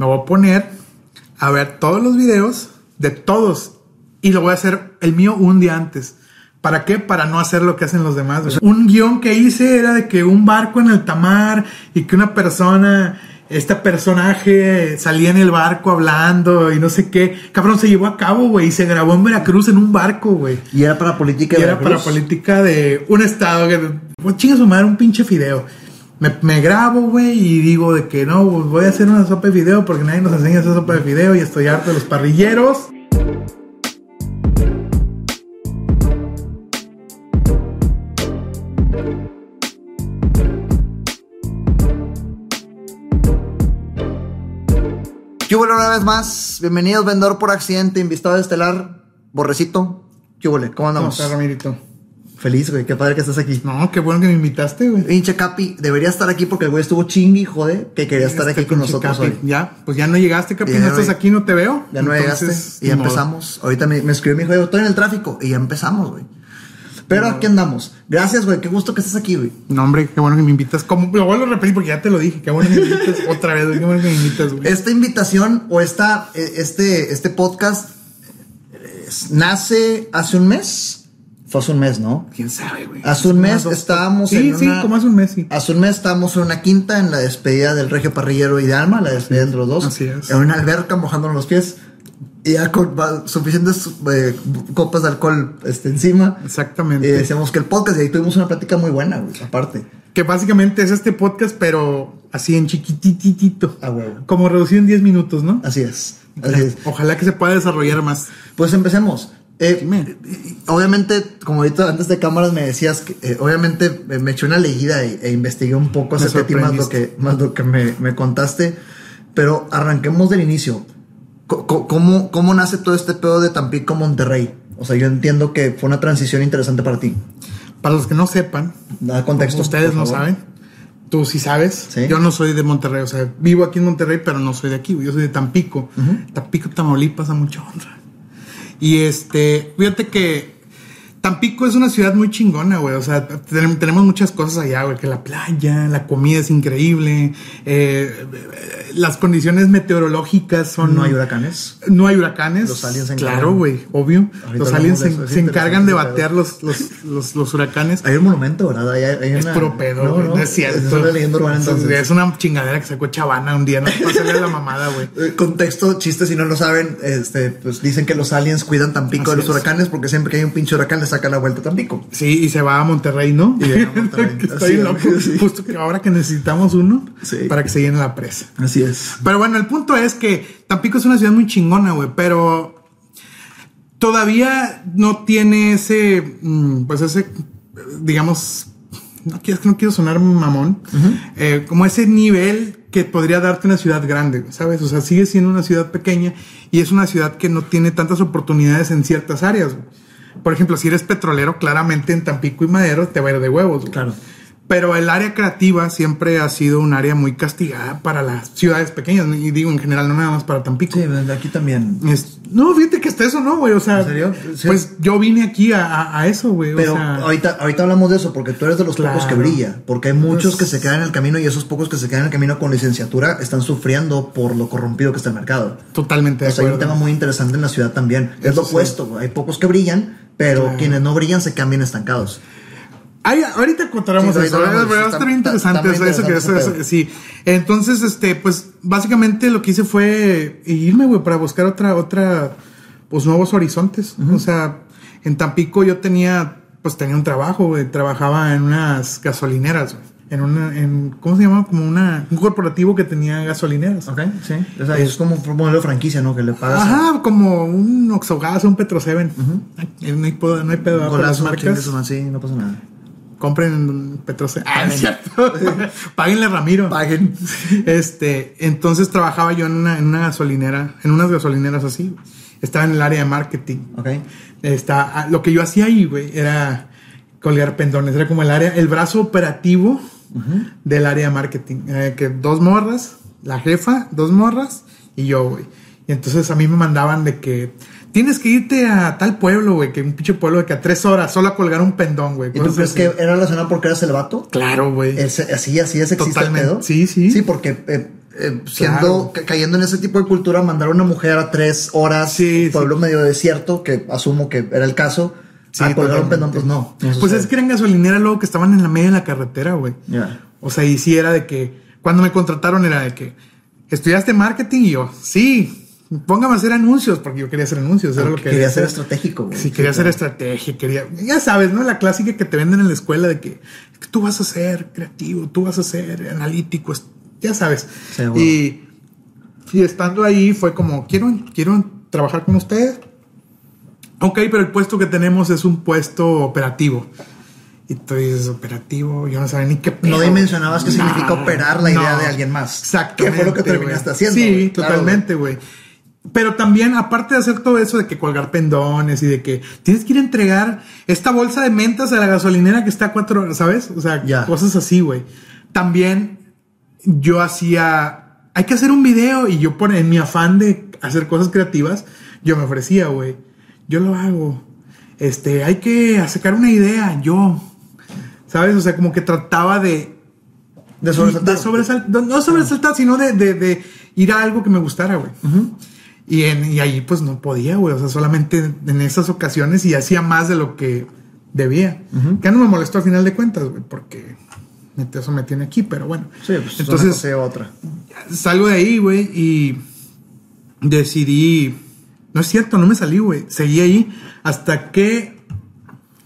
me voy a poner a ver todos los videos de todos y lo voy a hacer el mío un día antes. ¿Para qué? Para no hacer lo que hacen los demás. un guion que hice era de que un barco en el tamar y que una persona, este personaje salía en el barco hablando y no sé qué. Cabrón, se llevó a cabo, güey, y se grabó en Veracruz en un barco, güey. Y era para política Y de era para política de un estado que, pues chinga su madre, un pinche fideo. Me, me grabo, güey, y digo de que no, voy a hacer una sopa de fideo porque nadie nos enseña a hacer sopa de fideo y estoy harto de los parrilleros. ¿Qué hubo una vez más? Bienvenidos, vendedor por accidente, invitado estelar, Borrecito. ¿Qué hubo? ¿Cómo ¿Cómo andamos? está, Ramirito? Feliz, güey. Qué padre que estás aquí. No, qué bueno que me invitaste, güey. Pinche Capi, debería estar aquí porque el güey estuvo chingui, jode, que quería estar Este aquí con nosotros Capi. hoy. Ya, pues ya no llegaste, Capi, Ya no estás aquí, no te veo. Ya no Entonces, llegaste y ya modo. empezamos. Ahorita me, me escribió mi hijo, estoy en el tráfico y ya empezamos, güey. Pero aquí andamos. Gracias, güey. Qué gusto que estés aquí, güey. No, hombre, qué bueno que me invitas. Como, lo vuelvo a repetir porque ya te lo dije. Qué bueno que me invitas otra vez, güey. Qué bueno que me invitas, güey. Esta invitación o esta, eh, este, este podcast eh, nace hace un mes. Fue hace un mes, ¿no? ¿Quién sabe, güey? Hace un mes dos- estábamos sí, en Sí, una- como hace un mes, sí. Hace un mes estábamos en una quinta en la despedida del Regio Parrillero y de Alma, la despedida entre los dos. Así es. En una alberca mojándonos los pies. Y ya con suficientes eh, copas de alcohol este, encima. Exactamente. Y decíamos que el podcast, y ahí tuvimos una plática muy buena, güey, aparte. Que básicamente es este podcast, pero así en chiquititito. A huevo. Como reducido en 10 minutos, ¿no? Así es. Así es. Ojalá que se pueda desarrollar más. Pues empecemos. Eh, obviamente, como ahorita antes de cámaras me decías que eh, obviamente eh, me eché una leída e, e investigué un poco Me de ti más lo que, más lo que me, me contaste. Pero arranquemos del inicio. ¿Cómo, ¿Cómo nace todo este pedo de Tampico Monterrey? O sea, yo entiendo que fue una transición interesante para ti. Para los que no sepan, Da contexto. ustedes no saben. Tú sí sabes. Sí. Yo no soy de Monterrey. O sea, vivo aquí en Monterrey, pero no soy de aquí. Yo soy de Tampico. Tampico, Tamaulipas, a mucha honra. Y este, fíjate que Tampico es una ciudad muy chingona, güey. O sea, ten- tenemos muchas cosas allá, güey. Que la playa, la comida es increíble. eh, las condiciones meteorológicas son. No hay huracanes. No hay huracanes. Los aliens se Claro, encargan. güey, obvio. Ahorita los aliens se, eso, es se encargan de batear los, los, los, los huracanes. Hay un monumento, ¿verdad? Hay, hay Es una- puro pedo, No, no, No, es cierto. Es una leyenda urbana, Es- entonces. Es una chingadera que sacó Chavana un día. No pásale la mamada, güey. Eh, Contexto, chiste, si no lo saben, este, pues dicen que los aliens cuidan Tampico Así de los es. huracanes porque siempre que hay un pinche huracán saca la vuelta a Tampico. Sí, y se va a Monterrey, ¿no? Y llega a Monterrey. Que Estoy Así es, loco. sí. Justo que ahora que necesitamos uno Sí. para que se llene la presa. Así es. Pero bueno, el punto es que Tampico es una ciudad muy chingona, güey, pero todavía no tiene ese, mm, pues ese, digamos, no quiero, no quiero sonar mamón, eh, como ese nivel que podría darte una ciudad grande, ¿sabes? O sea, sigue siendo una ciudad pequeña y es una ciudad que no tiene tantas oportunidades en ciertas áreas. güey. Por ejemplo, si eres petrolero, claramente en Tampico y Madero te va a ir de huevos. Claro. Pero el área creativa siempre ha sido un área muy castigada para las ciudades pequeñas. Y digo en general, no nada más para Tampico. Sí, aquí también. Es- no, fíjate que está eso, ¿no, güey? O sea, ¿En serio? Sí. pues yo vine aquí a, a- a eso, güey. Pero o sea, ahorita, ahorita hablamos de eso porque tú eres de los pocos que brilla. Porque hay muchos Pues- que se quedan en el camino y esos pocos que se quedan en el camino con licenciatura están sufriendo por lo corrompido que está el mercado. totalmente O sea, hay un tema muy interesante en la ciudad también. es lo sí. opuesto. güey. Hay pocos que brillan, pero Claro. quienes no brillan se quedan bien estancados. Ay, ahorita contaremos Sí, eso. bien Está- eso, interesante eso- eso- sí. Entonces, este, pues, básicamente lo que hice fue irme, güey, para buscar otra, otra, pues, nuevos horizontes. O sea, en Tampico yo tenía, pues, tenía un trabajo, güey. Trabajaba en unas gasolineras, güey. En una, en, ¿cómo se llama? Como una, un corporativo que tenía gasolineras. Ok, sí. O sea, es como un modelo de franquicia, ¿no? Que le pagas. a- Ajá, como un Oxogas, un Petro Seven. Ay, No hay, pedo- no hay pedo por las marcas. su madre, sí, no pasa nada. Compren Petro Seven. Ah, es cierto. Páguenle Ramiro. Paguen. Este, entonces trabajaba yo en una, en una gasolinera, en unas gasolineras así. Estaba en el área de marketing. Ok. Está, ah, lo que yo hacía ahí, güey, era colgar pendones. Era como el área, el brazo operativo del área de marketing. Eh, que dos morras, la jefa, dos morras y yo, güey. Y entonces a mí me mandaban de que tienes que irte a tal pueblo, güey, que un pinche pueblo de que a tres horas solo a colgar un pendón, güey. ¿Y tú crees así. que era relacionado porque eras el vato? Claro, güey. Así, así es existe el pedo. Sí, sí. Sí, porque eh, eh, siendo, ca- cayendo en ese tipo de cultura, mandar a una mujer a tres horas, Sí, un pueblo medio desierto, que asumo que era el caso, Sí, a colgar un pendón, pues no. no Pues es que eran gasolineras luego que estaban en la media de la carretera, güey. Ya. O sea, y sí era de que cuando me contrataron era de que estudiaste marketing y yo, sí, póngame a hacer anuncios porque yo quería hacer anuncios, era lo que Quería ser estratégico, güey. Sí, quería hacer estrategia, quería, ya sabes, ¿no? La clásica que te venden en la escuela de que, que tú vas a ser creativo, tú vas a ser analítico, ya sabes. Seguro. Y, y estando ahí fue como, quiero, quiero trabajar con ustedes. Ok, pero el puesto que tenemos es un puesto operativo. Y tú dices, operativo, yo no sabía ni qué No pedo. dimensionabas qué significa operar la idea no. de alguien más. Exactamente. Que fue lo que terminaste güey. haciendo. Sí. Claro, totalmente, güey. Pero también, aparte de hacer todo eso de que colgar pendones y de que tienes que ir a entregar esta bolsa de mentas a la gasolinera que está a cuatro horas, ¿sabes? O sea, cosas así, güey. También yo hacía, hay que hacer un video y yo por, en mi afán de hacer cosas creativas, yo me ofrecía, güey. Yo lo hago. Este, hay que sacar una idea, yo. ¿Sabes? O sea, como que trataba de De sobresaltar. de sobresal- no, sobresaltar, sino de, de- de ir a algo que me gustara, güey. Y, en, y ahí pues no podía, güey. O sea, solamente en esas ocasiones y hacía más de lo que debía. Que no me molestó al final de cuentas, güey, porque eso me tiene aquí, pero bueno. Sí, pues Entonces, otra. salgo de ahí, güey, y decidí. No es cierto, no me salí, güey. Seguí ahí hasta que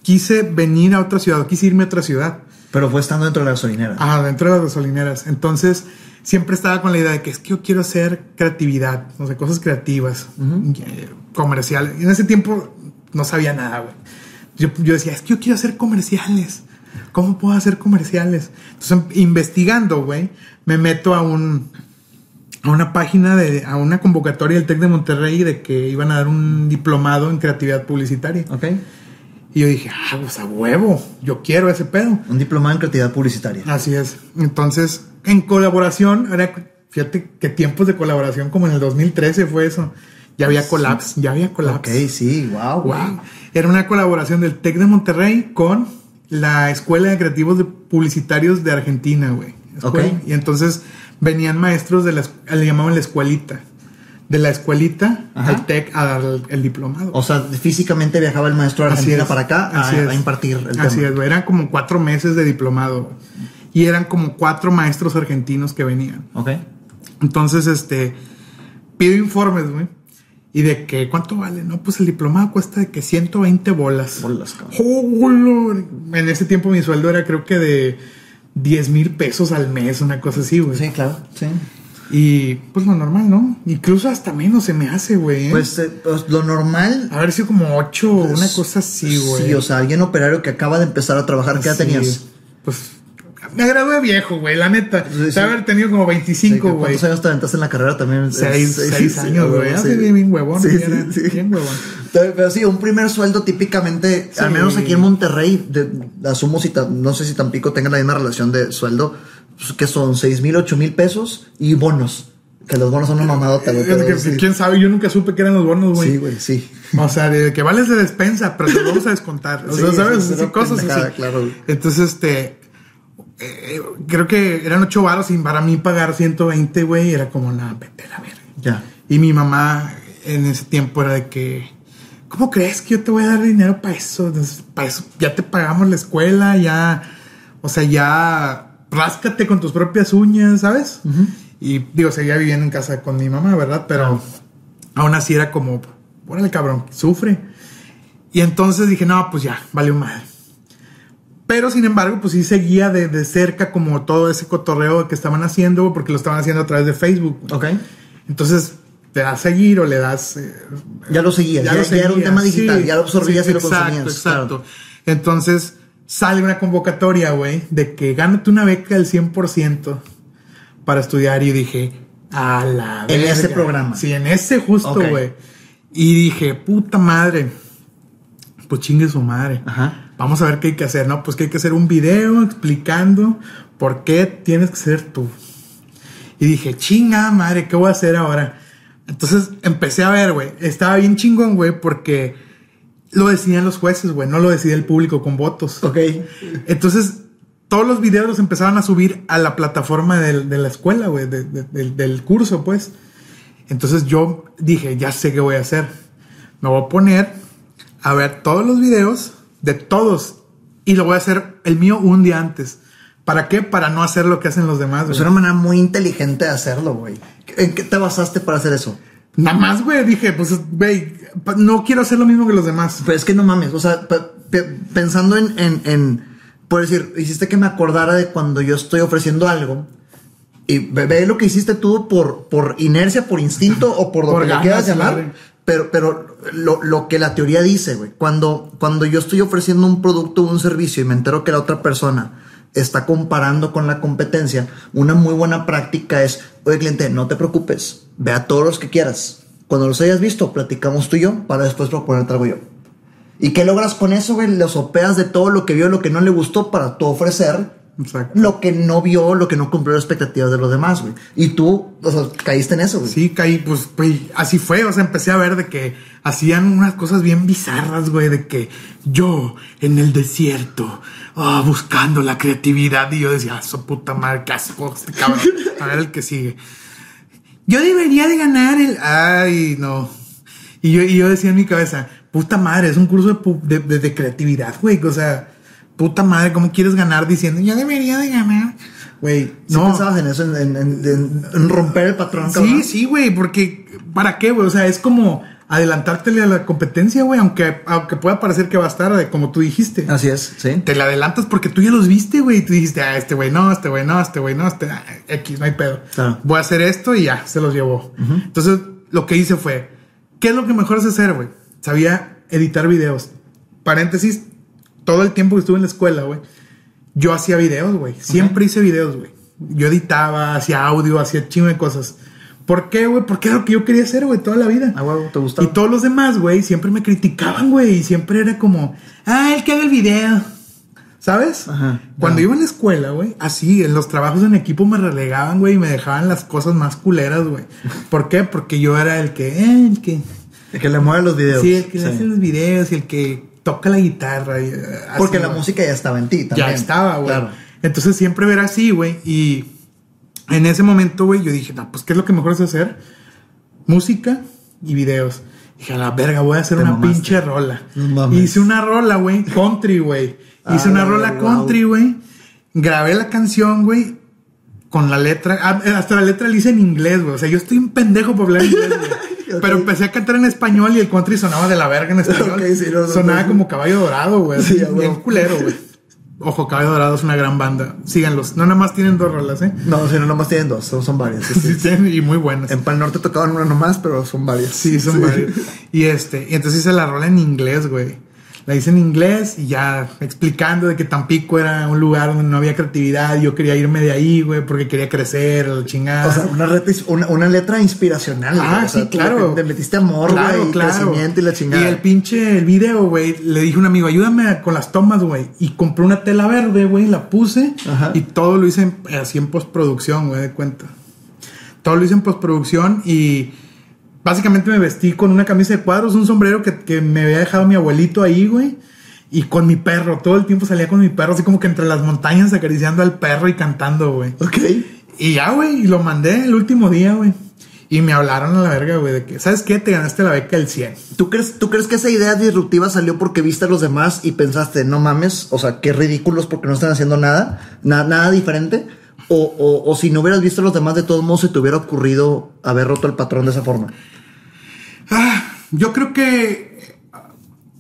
quise venir a otra ciudad, quise irme a otra ciudad. Pero fue estando dentro de la gasolinera. Ah, dentro de las gasolineras. Entonces, siempre estaba con la idea de que es que yo quiero hacer creatividad, o sea, cosas creativas, eh, comerciales. Y en ese tiempo no sabía nada, güey. Yo, yo decía, es que yo quiero hacer comerciales. ¿Cómo puedo hacer comerciales? Entonces, investigando, güey, me meto a un a una página de a una convocatoria del Tec de Monterrey de que iban a dar un diplomado en creatividad publicitaria. Ok. Y yo dije, ah, pues a huevo, yo quiero ese pedo. Un diplomado en creatividad publicitaria. Así es. Entonces, en colaboración, era, fíjate qué tiempos de colaboración, como en el 2013 fue eso. Ya había collabs, ya había collabs. Ok, sí, wow. Wow. Era una colaboración del TEC de Monterrey con la Escuela de Creativos de Publicitarios de Argentina, güey. Escuela. Ok. Y entonces venían maestros de la, le llamaban la escuelita. De la escuelita Ajá. al TEC a dar el, diplomado. O sea, físicamente viajaba el maestro de Así Argentina es. para acá a, Así es. a impartir el Así tema. es. Eran como cuatro meses de diplomado. Y eran como cuatro maestros argentinos que venían. Ok. Entonces, este, pido informes, güey. Y de que, ¿cuánto vale? No, pues el diplomado cuesta de que 120 bolas. Bolas, cabrón. ¡Oh, En ese tiempo mi sueldo era creo que de 10 mil pesos al mes, una cosa así, güey. Sí, claro. Sí. Y pues lo normal, ¿no? Incluso hasta menos se me hace, güey. ¿eh? Pues, eh, pues, lo normal. haber sido como 8 una cosa así, güey. Sí, o sea, alguien operario que acaba de empezar a trabajar, ¿qué edad Sí, tenías? Pues me gradué viejo, güey, la neta. Sí, sí. De haber tenido como Sí, 25, güey. ¿Cuántos años te aventaste en la carrera también? Seis, seis sí, años, sí, güey. sí. Así bien, bien huevón. Sí, sí, sí. Bien huevón. Pero, sí, un primer sueldo típicamente, Sí. al menos aquí en Monterrey, de- asumo si no sé si Tampico tenga la misma relación de sueldo, pues, que son 6 mil, 8 mil pesos y bonos. Que los bonos son una mamadota, güey. Sí. ¿Quién sabe? Yo nunca supe que eran los bonos, güey. Sí, güey, sí. O sea, de que vales de despensa, pero te vamos a descontar. O sea, Sí, ¿sabes? sí, cosas así. claro. Entonces, este. Eh, creo que eran ocho varos y para mí pagar 120, güey, era como la vete a la verga. Ya. Y mi mamá en ese tiempo era de que, ¿cómo crees que yo te voy a dar dinero para eso? Para eso ya te pagamos la escuela, ya, o sea, ya ráscate con tus propias uñas, ¿sabes? Y digo, seguía viviendo en casa con mi mamá, ¿verdad? Pero aún así era como, órale cabrón, sufre. Y entonces dije, no, pues ya, valió madre. Pero sin embargo, pues sí seguía de, de cerca como todo ese cotorreo que estaban haciendo, porque lo estaban haciendo a través de Facebook. Ok. Entonces, te das a seguir o le das. eh, Ya lo seguías, ya, lo ya era un seguías. tema digital, Sí, ya lo absorbías sí, y lo exacto, consumías. Exacto. claro. Entonces, sale una convocatoria, güey, de que gánate una beca del 100% para estudiar. Y dije, a la En ese programa. Sí, en ese justo, güey. Y dije, puta madre. Pues chingue su madre. Ajá. Vamos a ver qué hay que hacer, ¿no? Pues que hay que hacer un video explicando por qué tienes que ser tú. Y dije, chinga madre, ¿qué voy a hacer ahora? Entonces empecé a ver, güey. Estaba bien chingón, güey, porque lo decidían los jueces, güey. No lo decidía el público con votos. Ok. Entonces todos los videos los empezaban a subir a la plataforma del- de, la escuela, güey, de- de- del, del curso, pues. Entonces yo dije, ya sé qué voy a hacer. Me voy a poner a ver todos los videos de todos y lo voy a hacer el mío un día antes. ¿Para qué? Para no hacer lo que hacen los demás. Es una manera muy inteligente de hacerlo, güey. ¿En qué te basaste para hacer eso? Nada más, güey, dije, pues, güey, no quiero hacer lo mismo que los demás. Pero es que no mames, o sea, pe- pe- pensando en, en, en, por decir, hiciste que me acordara de cuando yo estoy ofreciendo algo y ve, ve lo que hiciste tú por, por inercia, por instinto o por lo Por que ganas, quieras llamar. madre. Pero, pero lo, lo que la teoría dice, güey, cuando, cuando yo estoy ofreciendo un producto o un servicio y me entero que la otra persona está comparando con la competencia, una muy buena práctica es, oye cliente, no te preocupes, ve a todos los que quieras. Cuando los hayas visto, platicamos tú y yo para después proponerte algo yo. ¿Y qué logras con eso, güey? Le sopeas de todo lo que vio, lo que no le gustó para tú ofrecer Exacto. lo que no vio, lo que no cumplió las expectativas de los demás, güey. Y tú, o sea, caíste en eso, güey. Sí, caí, pues, güey, así fue. O sea, empecé a ver de que hacían unas cosas bien bizarras, güey, de que yo en el desierto, ah, buscando la creatividad. Y yo decía, ah, su puta madre, qué asco, este cabrón. A ver el que sigue. Yo debería de ganar el. Ay, no. Y yo, y yo decía en mi cabeza, puta madre, es un curso de, pu- de, de- de creatividad, güey. O sea, puta madre, ¿cómo quieres ganar diciendo, yo debería de ganar? Güey, ¿Sí no. pensabas en eso, en, en- en- en- en romper el patrón, Sí, cabrón? sí, güey, porque ¿para qué, güey? O sea, es como adelantártele a la competencia, güey, aunque, aunque pueda parecer que va a estar, de como tú dijiste. Así es, sí. Te la adelantas porque tú ya los viste, güey, y tú dijiste, ah, este güey no, este güey no, este güey no, este ah, X, no hay pedo. Claro. Voy a hacer esto y ya, se los llevó. Entonces, lo que hice fue, ¿qué es lo que mejor sé hacer, güey? Sabía editar videos. Paréntesis, todo el tiempo que estuve en la escuela, güey, yo hacía videos, güey. Siempre hice videos, güey. Yo editaba, hacía audio, hacía chingo de cosas. ¿Por qué, güey? Porque era lo que yo quería hacer, güey, toda la vida. A huevo, ¿te gustó? Y todos los demás, güey, siempre me criticaban, güey. Y siempre era como, ah, el que haga el video. ¿Sabes? Ajá, Cuando iba en la escuela, güey, así, en los trabajos en equipo me relegaban, güey, y me dejaban las cosas más culeras, güey. ¿Por qué? Porque yo era el que, eh, el que, El que le mueve los videos. sí, el que le hace los videos y el que toca la guitarra. y, eh, así, Porque la güey. música ya estaba en ti también. Ya estaba, güey. Claro. Entonces siempre era así, güey. Y en ese momento, güey, yo dije, no, pues, ¿qué es lo que mejor es hacer? Música y videos. Dije, a la verga, voy a hacer Te una mamaste. pinche rola. No. Hice una rola, güey, country, güey. Hice Ah, una rola wow. country, güey. Grabé la canción, güey, con la letra. ah, hasta la letra la hice en inglés, güey. O sea, yo estoy un pendejo por hablar inglés, güey. Pero empecé a cantar en español y el country sonaba de la verga en español. Sí, no, sonaba no. como caballo dorado, güey. Sí, bien culero, güey. Ojo, Caballo Dorado es una gran banda. Síganlos. No nada más tienen dos rolas, ¿eh? No, si no, nomás tienen dos, son, son varias. sí, sí. Sí, tienen y muy buenas. En Pal Norte tocaban una nomás, pero son varias. Sí, son varios. Y este, y entonces hice la rola en inglés, güey. La hice en inglés y ya explicando de que Tampico era un lugar donde no había creatividad. Yo quería irme de ahí, güey, porque quería crecer, la chingada. O sea, una, letra, una, una letra inspiracional. Ah, güey. O sea, sí, claro. Le metiste amor, claro, güey, y claro. crecimiento y la chingada. Y el pinche el video, güey, le dije a un amigo, ayúdame con las tomas, güey. Y compré una tela verde, güey, la puse Ajá. y todo lo hice en- así en postproducción, güey, de cuenta. Todo lo hice en postproducción y básicamente me vestí con una camisa de cuadros, un sombrero que, que me había dejado mi abuelito ahí, güey. Y con mi perro, todo el tiempo salía con mi perro, así como que entre las montañas acariciando al perro y cantando, güey. Ok. Y ya, güey, y lo mandé el último día, güey. Y me hablaron a la verga, güey, de que, ¿sabes qué? Te ganaste la beca del 100. ¿Tú crees, ¿Tú crees que esa idea disruptiva salió porque viste a los demás y pensaste, no mames, o sea, qué ridículos porque no están haciendo nada, na- nada diferente? O, o, o si no hubieras visto a los demás, de todos modos se te hubiera ocurrido haber roto el patrón de esa forma. Ah, yo creo que.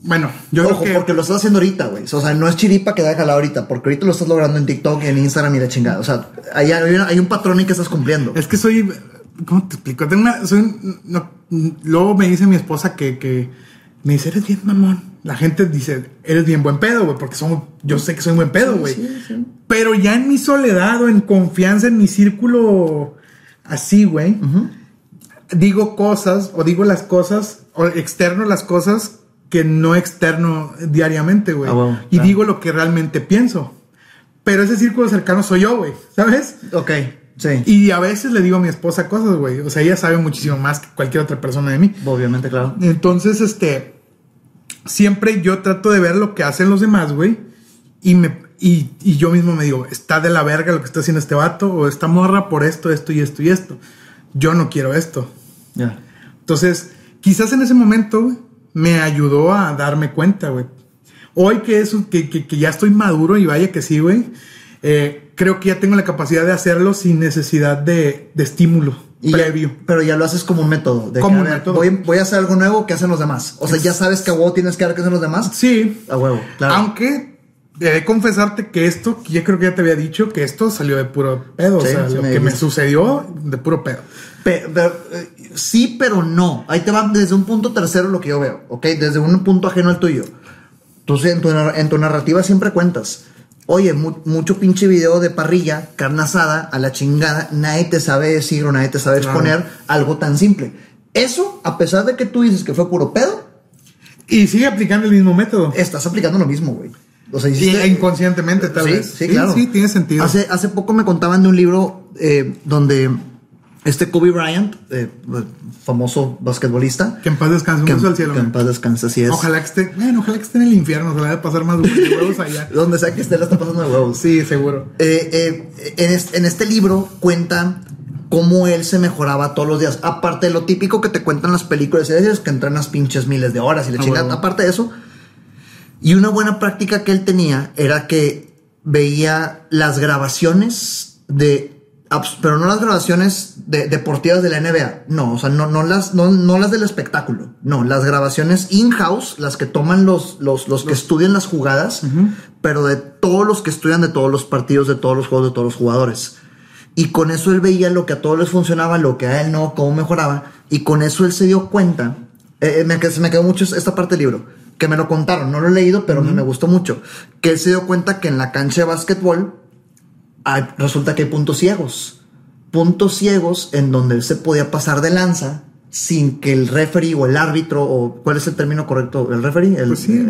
Bueno, yo Ojo, creo que. porque lo estás haciendo ahorita, güey. O sea, no es chiripa que da jalado ahorita, porque ahorita lo estás logrando en TikTok, en Instagram y la chingada. O sea, hay, hay, un patrón y que estás cumpliendo. Es que soy. ¿Cómo te explico? Tengo una. Soy un- no, luego me dice mi esposa que, que. Me dice, eres bien mamón. La gente dice, eres bien buen pedo, güey, porque somos, yo sé que soy buen pedo, güey. Sí, sí. Pero ya en mi soledad o en confianza en mi círculo así, güey, digo cosas o digo las cosas o externo las cosas que no externo diariamente, güey. Bueno, y claro. digo lo que realmente pienso. Pero ese círculo cercano soy yo, güey, ¿sabes? Ok, sí. Y a veces le digo a mi esposa cosas, güey. O sea, ella sabe muchísimo más que cualquier otra persona de mí. Obviamente, claro. Entonces, este, siempre yo trato de ver lo que hacen los demás, güey. Y me, Y, y yo mismo me digo, está de la verga lo que está haciendo este vato o esta morra por esto, esto y esto y esto. Yo no quiero esto. Ya. Entonces, quizás en ese momento me ayudó a darme cuenta, güey. Hoy que, eso, que, que, que ya estoy maduro y vaya que sí, güey, eh, creo que ya tengo la capacidad de hacerlo sin necesidad de, de estímulo Y ya- previo. pero ya lo haces como un método. De Como que, un ver, método. Voy, voy a hacer algo nuevo que hacen los demás. O sea, ya sabes que a huevo tienes que dar que hacen los demás. Sí, A huevo, claro. Aunque he de confesarte que esto, que ya creo que ya te había dicho, que esto salió de puro pedo. Sí, o sea, sí lo me que me sucedió de puro pedo. Pe- pero, eh, sí, pero no. Ahí te va desde un punto tercero lo que yo veo, ¿ok? Desde un punto ajeno al tuyo. Entonces, en tu, en tu narrativa siempre cuentas. Oye, mu- mucho pinche video de parrilla, carne asada, a la chingada, nadie te sabe decir o nadie te sabe Claro. exponer algo tan simple. Eso, a pesar de que tú dices que fue puro pedo, Y sigue aplicando el mismo método. estás aplicando lo mismo, güey. O sea, inconscientemente, tal sí, vez. Sí, claro. Sí, tiene sentido. Hace, hace poco me contaban de un libro eh, donde este Kobe Bryant, eh, famoso basquetbolista, que en paz descanse un que, beso al cielo. que en paz descanse, así es. Ojalá que esté, bueno, ojalá que esté en el infierno, se la de pasar más huevos allá. Donde sea que esté, la está pasando de huevos. Sí, seguro. Eh, eh, en, este, en este libro cuentan cómo él se mejoraba todos los días. Aparte de lo típico que te cuentan las películas y series, que entrenas pinches miles de horas y le Ah, chingan. Aparte de eso. Y una buena práctica que él tenía era que veía las grabaciones de. Pero no las grabaciones de, deportivas de la NBA. No, o sea, no, no, las, no, no las del espectáculo. No, las grabaciones in-house, las que toman los, los, los que estudian las jugadas, pero de todos los que estudian de todos los partidos, de todos los juegos, de todos los jugadores. Y con eso él veía lo que a todos les funcionaba, lo que a él no, cómo mejoraba. Y con eso él se dio cuenta. eh, eh, me, se me quedó mucho esta parte del libro. Que me lo contaron. No lo he leído, pero me, me gustó mucho. Que él se dio cuenta que en la cancha de básquetbol resulta que hay puntos ciegos. Puntos ciegos en donde él se podía pasar de lanza sin que el referee o el árbitro, o ¿cuál es el término correcto? ¿El referee? El, Pues sí, el,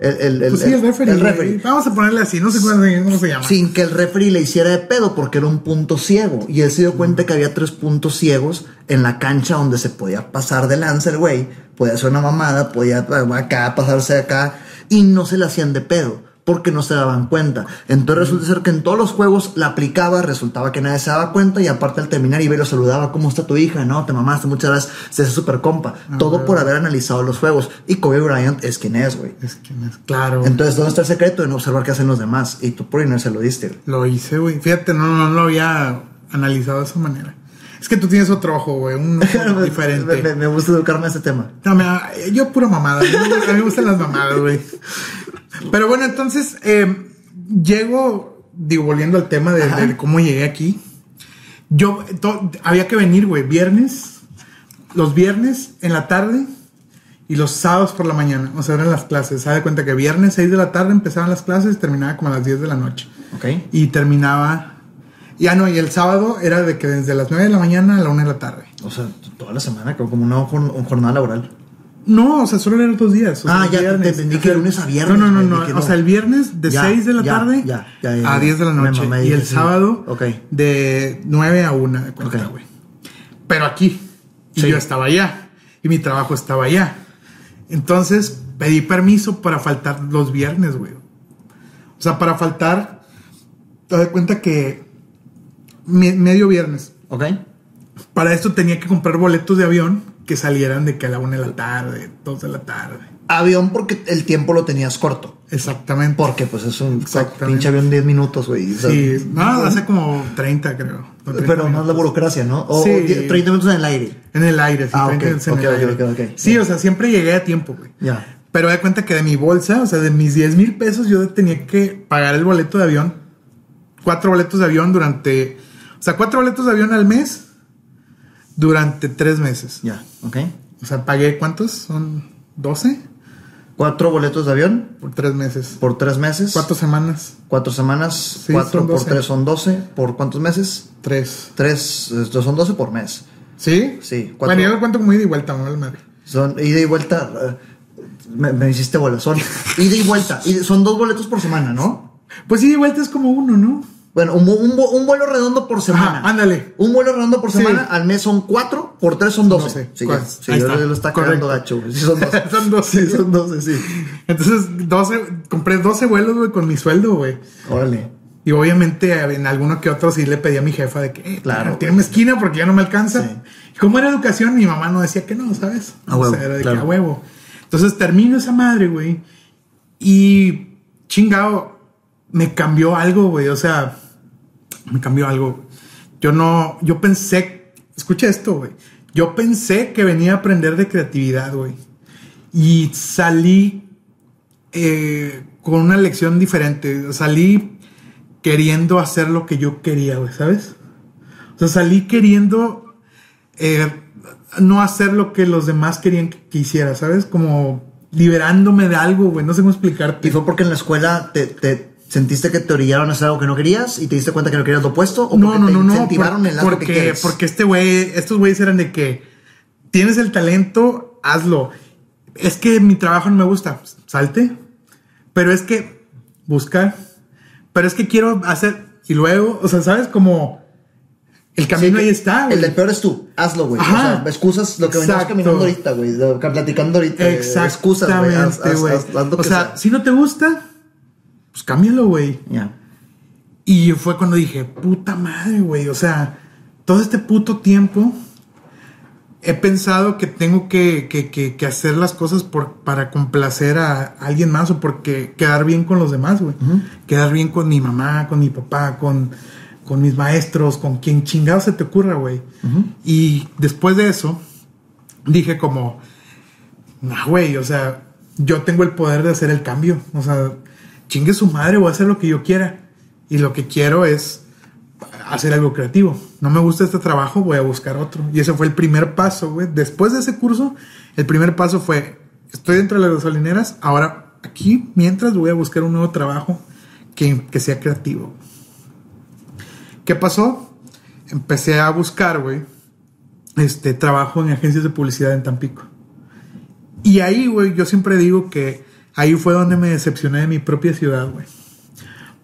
el- el- el- Pues sí, referee. Vamos a ponerle así, no sé cómo se llama. sin que el referee le hiciera de pedo porque era un punto ciego. Y él se dio cuenta que había tres puntos ciegos en la cancha donde se podía pasar de lanza el güey. Podía hacer una mamada, podía acá, pasarse acá. Y no se le hacían de pedo porque no se daban cuenta. Entonces resulta ser que en todos los juegos la aplicaba, resultaba que nadie se daba cuenta y aparte al terminar y lo saludaba, ¿cómo está tu hija? No, te mamaste, muchas gracias. Se hace súper compa. Todo por haber analizado los juegos. Y Kobe Bryant es quien es, güey. Es que no es claro. Entonces, ¿dónde está el secreto en observar qué hacen los demás? Y tú por inercia lo diste, güey. Lo hice, güey. Fíjate, no, no lo había analizado de esa manera. Es que tú tienes otro ojo, güey, un ojo diferente. Me, me gusta educarme a este tema. No, me- yo pura mamada. A mí me gustan las mamadas, güey. Pero bueno, entonces eh, llego, digo, volviendo al tema de, de cómo llegué aquí. Yo to- había que venir, güey, viernes, los viernes en la tarde y los sábados por la mañana. O sea, eran las clases. Se da cuenta que viernes 6 de la tarde empezaban las clases terminaba como a las 10 de la noche. Ok. Y terminaba. Ya no, y el sábado era de que desde las 9 de la mañana a la 1 de la tarde. O sea, toda la semana, como una jorn- jornada laboral. No, o sea, solo eran dos días. o sea, Ah, el ya, te viernes. entendí O que sea, lunes a viernes, No, no, no, no. O sea, el viernes de Ya, 6 de la ya, tarde ya, a ya. 10 de la noche. y el sí. sábado Ok. de 9 a 1 de cuenta, güey. Pero aquí. Y Sí. yo estaba allá. Y mi trabajo estaba allá. Entonces pedí permiso para faltar los viernes, güey. O sea, para faltar. Te das cuenta que. me- medio viernes. Ok. Para esto tenía que comprar boletos de avión que salieran de que a la 1 de la tarde, 2 de la tarde. Avión porque el tiempo lo tenías corto. Exactamente. Porque pues es un pinche avión 10 minutos, güey. O sea, Sí, no, hace como 30, creo. o 30 Pero más la burocracia, ¿no? O Sí. o 10 30 minutos en el aire. En el aire, sí, Ah, 30 ok, minutos en ok, el ok, aire. Sí, o sea, siempre llegué a tiempo, güey. Ya. Pero de cuenta que de mi bolsa, o sea, de mis 10 mil pesos, yo tenía que pagar el boleto de avión. Cuatro boletos de avión durante. O sea, cuatro boletos de avión al mes durante tres meses. Ya. Ok. O sea, pagué cuántos? ¿Son 12 Cuatro boletos de avión por tres meses? por tres meses. Cuatro semanas. Cuatro semanas. Sí, cuatro son por 12. tres son 12. ¿Por cuántos meses? Tres. Tres. Estos son 12 por mes. ¿Sí? Sí, cuatro. Bueno, yo lo cuento como ida y vuelta, madre. Son ida y vuelta. eh, Me, me hiciste bola. Son ida y vuelta. Son dos boletos por semana, ¿no? Pues ida y vuelta es como uno, ¿no? Bueno, un, un, un vuelo redondo por semana. Ajá, ándale. Un vuelo redondo por Sí. semana, al mes son cuatro, por tres son doce. Doce. Sí, ya. sí ahí yo está. lo está cagando gacho, güey. Sí, son doce. Son doce. Sí, son doce, sí. Entonces, 12, compré 12 vuelos, güey, con mi sueldo, güey. Órale. Y obviamente en alguno que otro sí le pedí a mi jefa de que, eh, Claro. tiene esquina porque ya no me alcanza. Sí. Y como era educación, mi mamá no decía que no, ¿sabes? A huevo, O sea, era de claro. que a huevo. Entonces termino esa madre, güey. Y chingado, me cambió algo, güey. O sea, me cambió algo. Yo no, yo pensé, escucha esto, güey. Yo pensé que venía a aprender de creatividad, güey. Y salí eh, con una lección diferente. Salí queriendo hacer lo que yo quería, güey, ¿sabes? O sea, salí queriendo eh, no hacer lo que los demás querían que, hiciera, ¿sabes? Como liberándome de algo, güey. No sé cómo explicarte. ¿Y fue porque en la escuela te sentiste que te orillaron a hacer algo que no querías y te diste cuenta que no querías lo opuesto? ¿O no, porque no, te no, no. incentivaron por- en algo que porque, quieres? porque este güey, estos güeyes eran de que tienes el talento, hazlo. Es que mi trabajo no me gusta, salte. Pero es que busca. Pero es que quiero hacer. Y luego, o sea, ¿sabes? Como el camino Sí, ahí está, güey. El del peor es tú. Hazlo, güey. O Ajá. sea, excusas lo que Exacto. caminando ahorita, güey. Platicando ahorita. güey. Excusas, güey. Haz- Exactamente, haz- güey. haz- haz lo O que sea, si no te gusta, pues cámbialo, güey. Ya. Y fue cuando dije, puta madre, güey. O sea, todo este puto tiempo he pensado que tengo que, que- que- que hacer las cosas por, para complacer a alguien más o porque quedar bien con los demás, güey. Quedar bien con mi mamá, con mi papá, con, con mis maestros, con quien chingado se te ocurra, güey. Y después de eso, dije como, nah, güey, o sea, yo tengo el poder de hacer el cambio. O sea, chingue su madre, voy a hacer lo que yo quiera. Y lo que quiero es hacer algo creativo. No me gusta este trabajo, voy a buscar otro. Y ese fue el primer paso, güey. Después de ese curso, el primer paso fue, estoy dentro de las gasolineras, ahora aquí, mientras voy a buscar un nuevo trabajo que, que sea creativo. ¿Qué pasó? Empecé a buscar, güey, este trabajo en agencias de publicidad en Tampico. Y ahí, güey, yo siempre digo que ahí fue donde me decepcioné de mi propia ciudad, güey.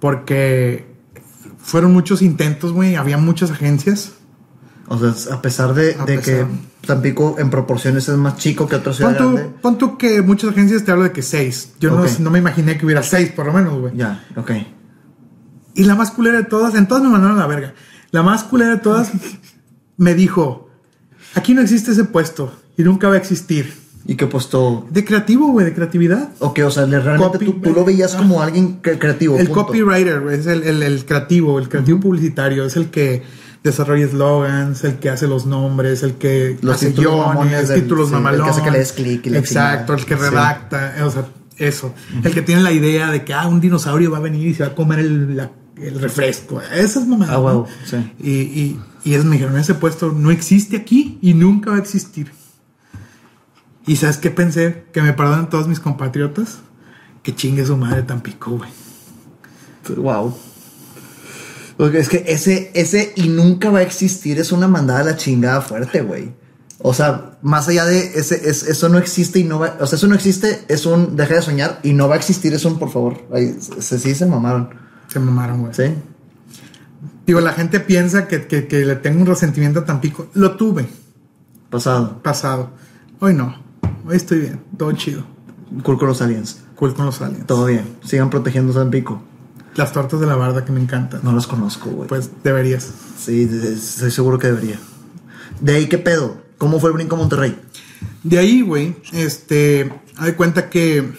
Porque fueron muchos intentos, güey, había muchas agencias. O sea, a pesar de, A de pesar. que Tampico en proporciones es más chico que otra ciudad Pon pon tú que muchas agencias te hablo de que seis. Yo no- no, me imaginé que hubiera seis, por lo menos, güey. Ya, ok. Y la más culera de todas, en todas me mandaron a la verga. La más culera de todas me dijo, aquí no existe ese puesto y nunca va a existir. ¿Y qué puesto? De creativo, güey, de creatividad. Ok, o sea, le- realmente Copy- tú, tú lo veías Ah. como alguien cre- creativo. El punto. copywriter, güey, es el, el- el creativo, el creativo publicitario, es el que desarrolla eslogans, el que hace los nombres, el que Los hace títulos guiones, del- títulos sí, el que mamalones. hace que le des clic y la Exacto, el que Sí. redacta, o sea, eso. El que tiene la idea de que ah, un dinosaurio va a venir y se va a comer el, la- el refresco. Esas mamadas. Ah, huevo, sí. Y, y, y ellos me dijeron, ese puesto no existe aquí y nunca va a existir. Y ¿sabes qué pensé? Que me perdonen todos mis compatriotas. Que chingue su madre Tampico, güey. Wow. Porque es que ese, ese y nunca va a existir es una mandada a la chingada fuerte, güey. O sea, más allá de ese, es- eso no existe y no va, o sea, eso no existe, es un deja de soñar y no va a existir, es un por favor. Ahí, se, sí se mamaron. Se mamaron, güey. Sí. Digo, la gente piensa que, que- que le tengo un resentimiento a Tampico. Lo tuve Pasado. pasado. Hoy no. Hoy estoy bien. Todo chido. Cool con los aliens. Cool con los aliens. Todo bien. Sigan protegiendo San Pico. Las tortas de la barda que me encantan. No los conozco, güey. Pues deberías. Sí, estoy seguro que debería. De ahí, ¿qué pedo? ¿Cómo fue el brinco a Monterrey? De ahí, güey, este, de cuenta que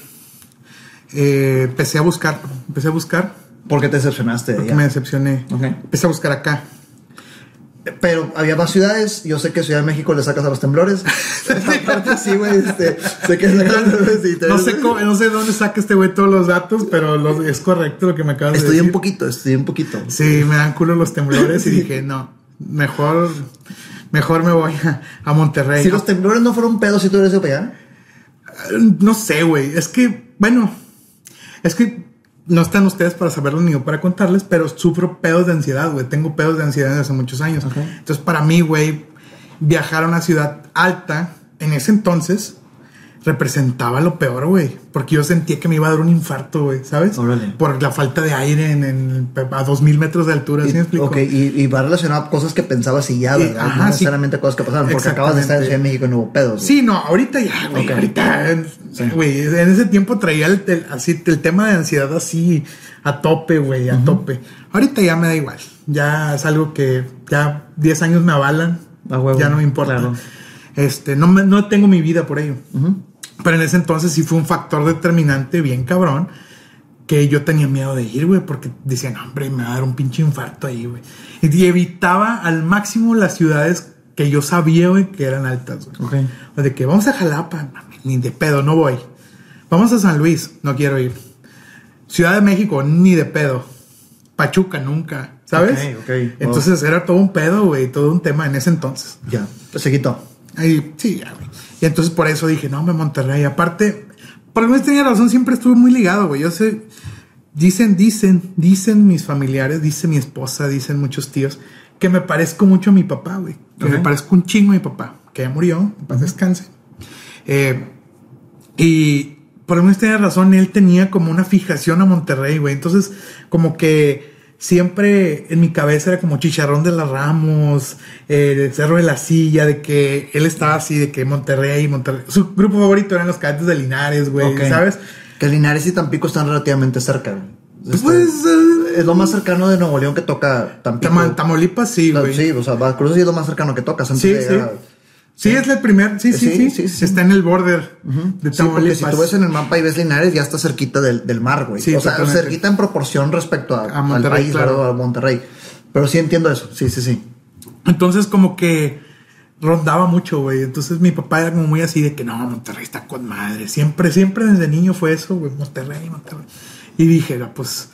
eh, empecé a buscar, empecé a buscar, ¿Por qué te decepcionaste porque me decepcioné. Empecé a buscar acá. Pero había más ciudades. Yo sé que Ciudad de México le sacas a los temblores. Aparte, sí, güey. Este, sé que No sé, cómo- no sé dónde saca este güey todos los datos, pero los- es correcto lo que me acabas de Estudié decir. un poquito, estudié un poquito. Sí, me dan culo los temblores y dije, no, mejor, mejor me voy a, a Monterrey. Si los temblores no fueron pedos, si tú eres de allá. No sé, güey. Es que, bueno, es que no están ustedes para saberlo ni yo para contarles, pero sufro pedos de ansiedad, güey. Tengo pedos de ansiedad desde hace muchos años. Entonces, para mí, güey, viajar a una ciudad alta en ese entonces representaba lo peor, güey. Porque yo sentía que me iba a dar un infarto, güey, ¿sabes? Órale. Por la falta de aire en, en- a dos mil metros de altura, ¿sí me explico? Ok, y, y va relacionado a cosas que pensabas y ya, ¿verdad? ajá, no sí. necesariamente cosas que pasaron, porque acabas de estar en. Ciudad de México y no hubo pedos. Sí, no, ahorita ya, güey. Ahorita, güey, en ese tiempo traía el, el- así, el tema de ansiedad así a tope, güey, a tope. Ahorita ya me da igual. Ya es algo que ya 10 años me avalan. A huevo, ya no me importa. claro. Este, no, me- no tengo mi vida por ello. Pero en ese entonces sí fue un factor determinante bien cabrón que yo tenía miedo de ir, güey, porque decían, hombre, me va a dar un pinche infarto ahí, güey. Y evitaba al máximo las ciudades que yo sabía, güey, que eran altas, güey. O de que vamos a Jalapa, ni de pedo, no voy. Vamos a San Luis, no quiero ir. Ciudad de México, ni de pedo. Pachuca, nunca, ¿sabes? Ok, ok. Entonces era todo un pedo, güey, todo un tema en ese entonces. Ya, pues se quitó. Ahí, sí, ya, güey. Y entonces por eso dije, no, me Monterrey. Aparte, por alguna tenía razón, siempre estuve muy ligado, güey. Yo sé, dicen, dicen, dicen mis familiares, dice mi esposa, dicen muchos tíos, que me parezco mucho a mi papá, güey. Que me parezco un chingo a mi papá, que ya murió, en paz descanse. Eh, y por alguna extraña razón, él tenía como una fijación a Monterrey, güey. Entonces, como que siempre en mi cabeza era como Chicharrón de las Ramos, eh, el Cerro de la Silla, de que él estaba así, de que Monterrey, Monterrey. Su grupo favorito eran los cadetes de Linares, güey. ¿sabes? Que Linares y Tampico están relativamente cerca. Este, Pues, eh, es lo más cercano de Nuevo León que toca Tampico. Tama- Tamaulipas, sí, güey. sí, o sea, Veracruz es lo más cercano que Sí, de sí. Sí, es el primer, sí, sí, Sí, sí. Está en el border de Sí, porque Tamaulipas. si tú ves en el mapa y ves Linares, ya está cerquita del, del mar, güey. Sí, o sea, cerquita en proporción respecto a, A Monterrey, al país, claro. A Monterrey. Pero sí entiendo eso. Sí, sí, sí. Entonces como que rondaba mucho, güey. Entonces mi papá era como muy así de que no, Monterrey está con madre. Siempre, siempre desde niño fue eso, güey. Monterrey, Monterrey. Y dije, "Ah, pues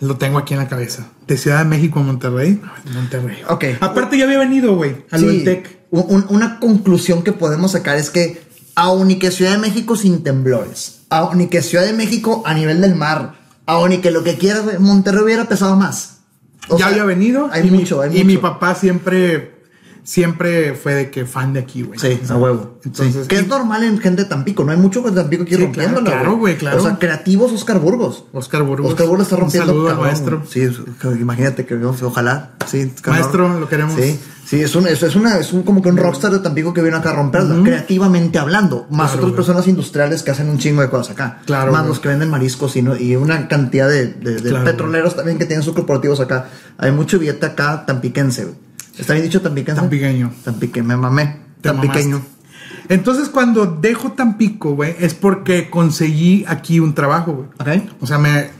lo tengo aquí en la cabeza. De Ciudad de México a Monterrey, Monterrey. Ok. Aparte ya había venido, güey, a lo Sí, del TEC. Un- un- una conclusión que podemos sacar es que, aun y que Ciudad de México sin temblores, aun y que Ciudad de México a nivel del mar, aun y que lo que quieras, Monterrey hubiera pesado más. O ya sea, había venido. Hay y mucho, mi, hay Y mucho. mi papá siempre, siempre fue de que fan de aquí, güey. Sí, a huevo. Entonces, Sí. que es normal en gente de Tampico. No hay mucho de Tampico que ir Sí, rompiéndola, claro, güey, claro. O sea, creativos Oscar Burgos. Oscar Burgos. Oscar Burgos está Un rompiendo. saludo al cabrón, maestro. Sí, imagínate que ojalá. Sí, Maestro, lo queremos. Sí, sí, es un, es, es una, es un como que un rockstar de Tampico que viene acá a romperla, creativamente hablando. Más Claro, otras personas industriales que hacen un chingo de cosas acá. Claro, Más los que venden mariscos y, no- y una cantidad de, de- de Claro, petroleros también que tienen sus corporativos acá. Hay mucho billete acá tampiquense, güey. ¿Está bien dicho tampiquense? Tan pequeño. Tampique, me mamé. Te Tan mamaste. pequeño. Entonces, cuando dejo Tampico, güey, es porque conseguí aquí un trabajo, güey. Ok. O sea, me.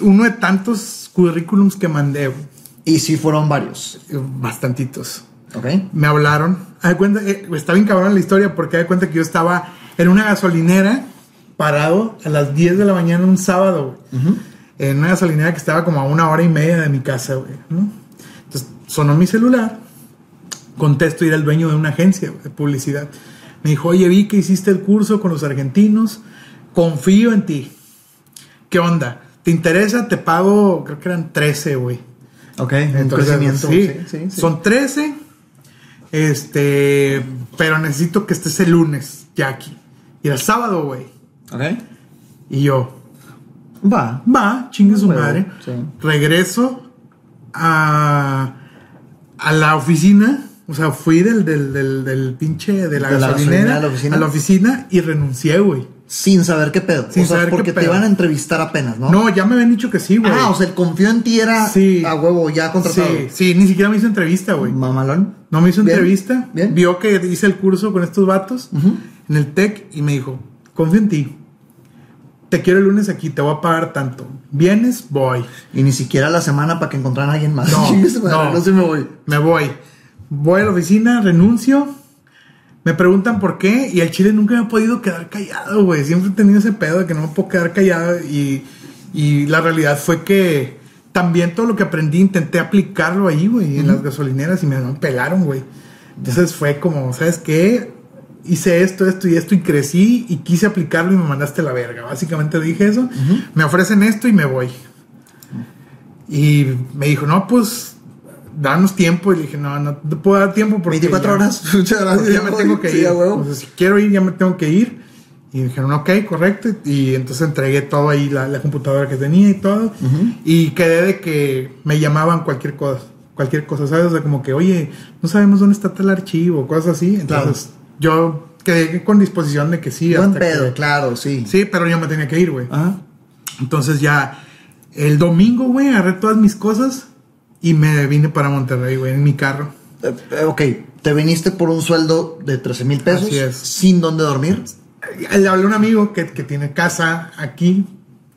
Uno de tantos currículums que mandé, güey, Y sí fueron varios. bastantitos. Ok. Me hablaron. Cuenta, eh, está bien cabrón la historia porque de cuenta que yo estaba en una gasolinera parado a las 10 de la mañana un sábado, güey. En una gasolinera que estaba como a una hora y media de mi casa, güey. ¿no? Sonó mi celular. Contesto y era el dueño de una agencia de publicidad. Me dijo, oye, vi que hiciste el curso con los argentinos. Confío en ti. ¿Qué onda? ¿Te interesa? Te pago, creo que eran 13, güey. Ok. Entonces, crecimiento. sí, Sí, sí. Son 13. Este, pero necesito que estés el lunes ya aquí. Y era sábado, güey. Ok. Y yo, Va. va, chingue su madre. Regreso a, a la oficina. O sea, fui del, del, del, del pinche de la De la gasolinera a la oficina. a la oficina y renuncié, güey. Sin saber qué pedo. Sin o sea, saber qué porque te pedo. iban a entrevistar apenas, ¿no? No, ya me habían dicho que sí, güey. Ah, o sea, el confío en ti era Sí. a huevo, ya contratado. sí, sí, ni siquiera me hizo entrevista, güey. Mamalón. No me hizo Bien, entrevista. bien. Vio que hice el curso con estos vatos en el TEC y me dijo, confío en ti. Te quiero el lunes aquí, te voy a pagar tanto. ¿Vienes? Voy. Y ni siquiera la semana para que encontraran a alguien más. No, no. no se me voy. Me voy. Voy a la oficina, renuncio. Me preguntan por qué y al chile nunca me he podido quedar callado, güey. Siempre he tenido ese pedo de que no me puedo quedar callado y, y la realidad fue que también todo lo que aprendí intenté aplicarlo ahí, güey, en las gasolineras y me, me pelaron, güey. Entonces fue como, ¿sabes qué? Hice esto, esto y esto y crecí y quise aplicarlo y me mandaste la verga. Básicamente dije eso. Me ofrecen esto y me voy. Y me dijo, no, pues danos tiempo. Y le dije, no, no te puedo dar tiempo porque. 24 ya- horas. Muchas gracias. ya me tengo que Sí, ir. a huevo. Entonces, si quiero ir, ya me tengo que ir. Y dijeron, ok, correcto. Y entonces entregué todo ahí, la, la computadora que tenía y todo. Y quedé de que me llamaban cualquier cosa. Cualquier cosa, ¿sabes? O sea, como que, oye, no sabemos dónde está tal archivo, cosas así. Entonces, yo quedé con disposición de que sí. Buen hasta pedo, que- claro, sí. Sí, pero yo me tenía que ir, güey. Ajá. Entonces ya el domingo, güey, agarré todas mis cosas y me vine para Monterrey, güey, en mi carro. Eh, eh, ok, te viniste por un sueldo de 13 mil pesos Así es. sin dónde dormir. Eh, Le hablé a un amigo que, que tiene casa aquí,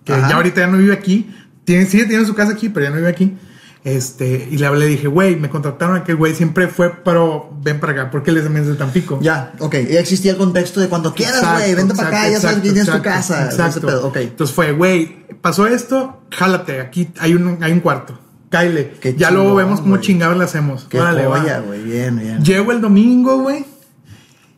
que Ajá. ya ahorita ya no vive aquí. Tiene, sigue teniendo su casa aquí, pero ya no vive aquí. Este, y le hablé, dije, güey, me contrataron a que güey siempre fue, pero ven para acá, porque él es también de Tampico. Ya, ok, ya existía el contexto de cuando quieras, güey, vente para acá, ya sabes tienes tu casa. Exacto. pedo, ok. Entonces fue, güey, pasó esto, jálate, aquí hay un, hay un cuarto. Qué ya luego vemos cómo chingados le hacemos. Qué Órale, joya, güey, bien, bien. Llego el domingo, güey.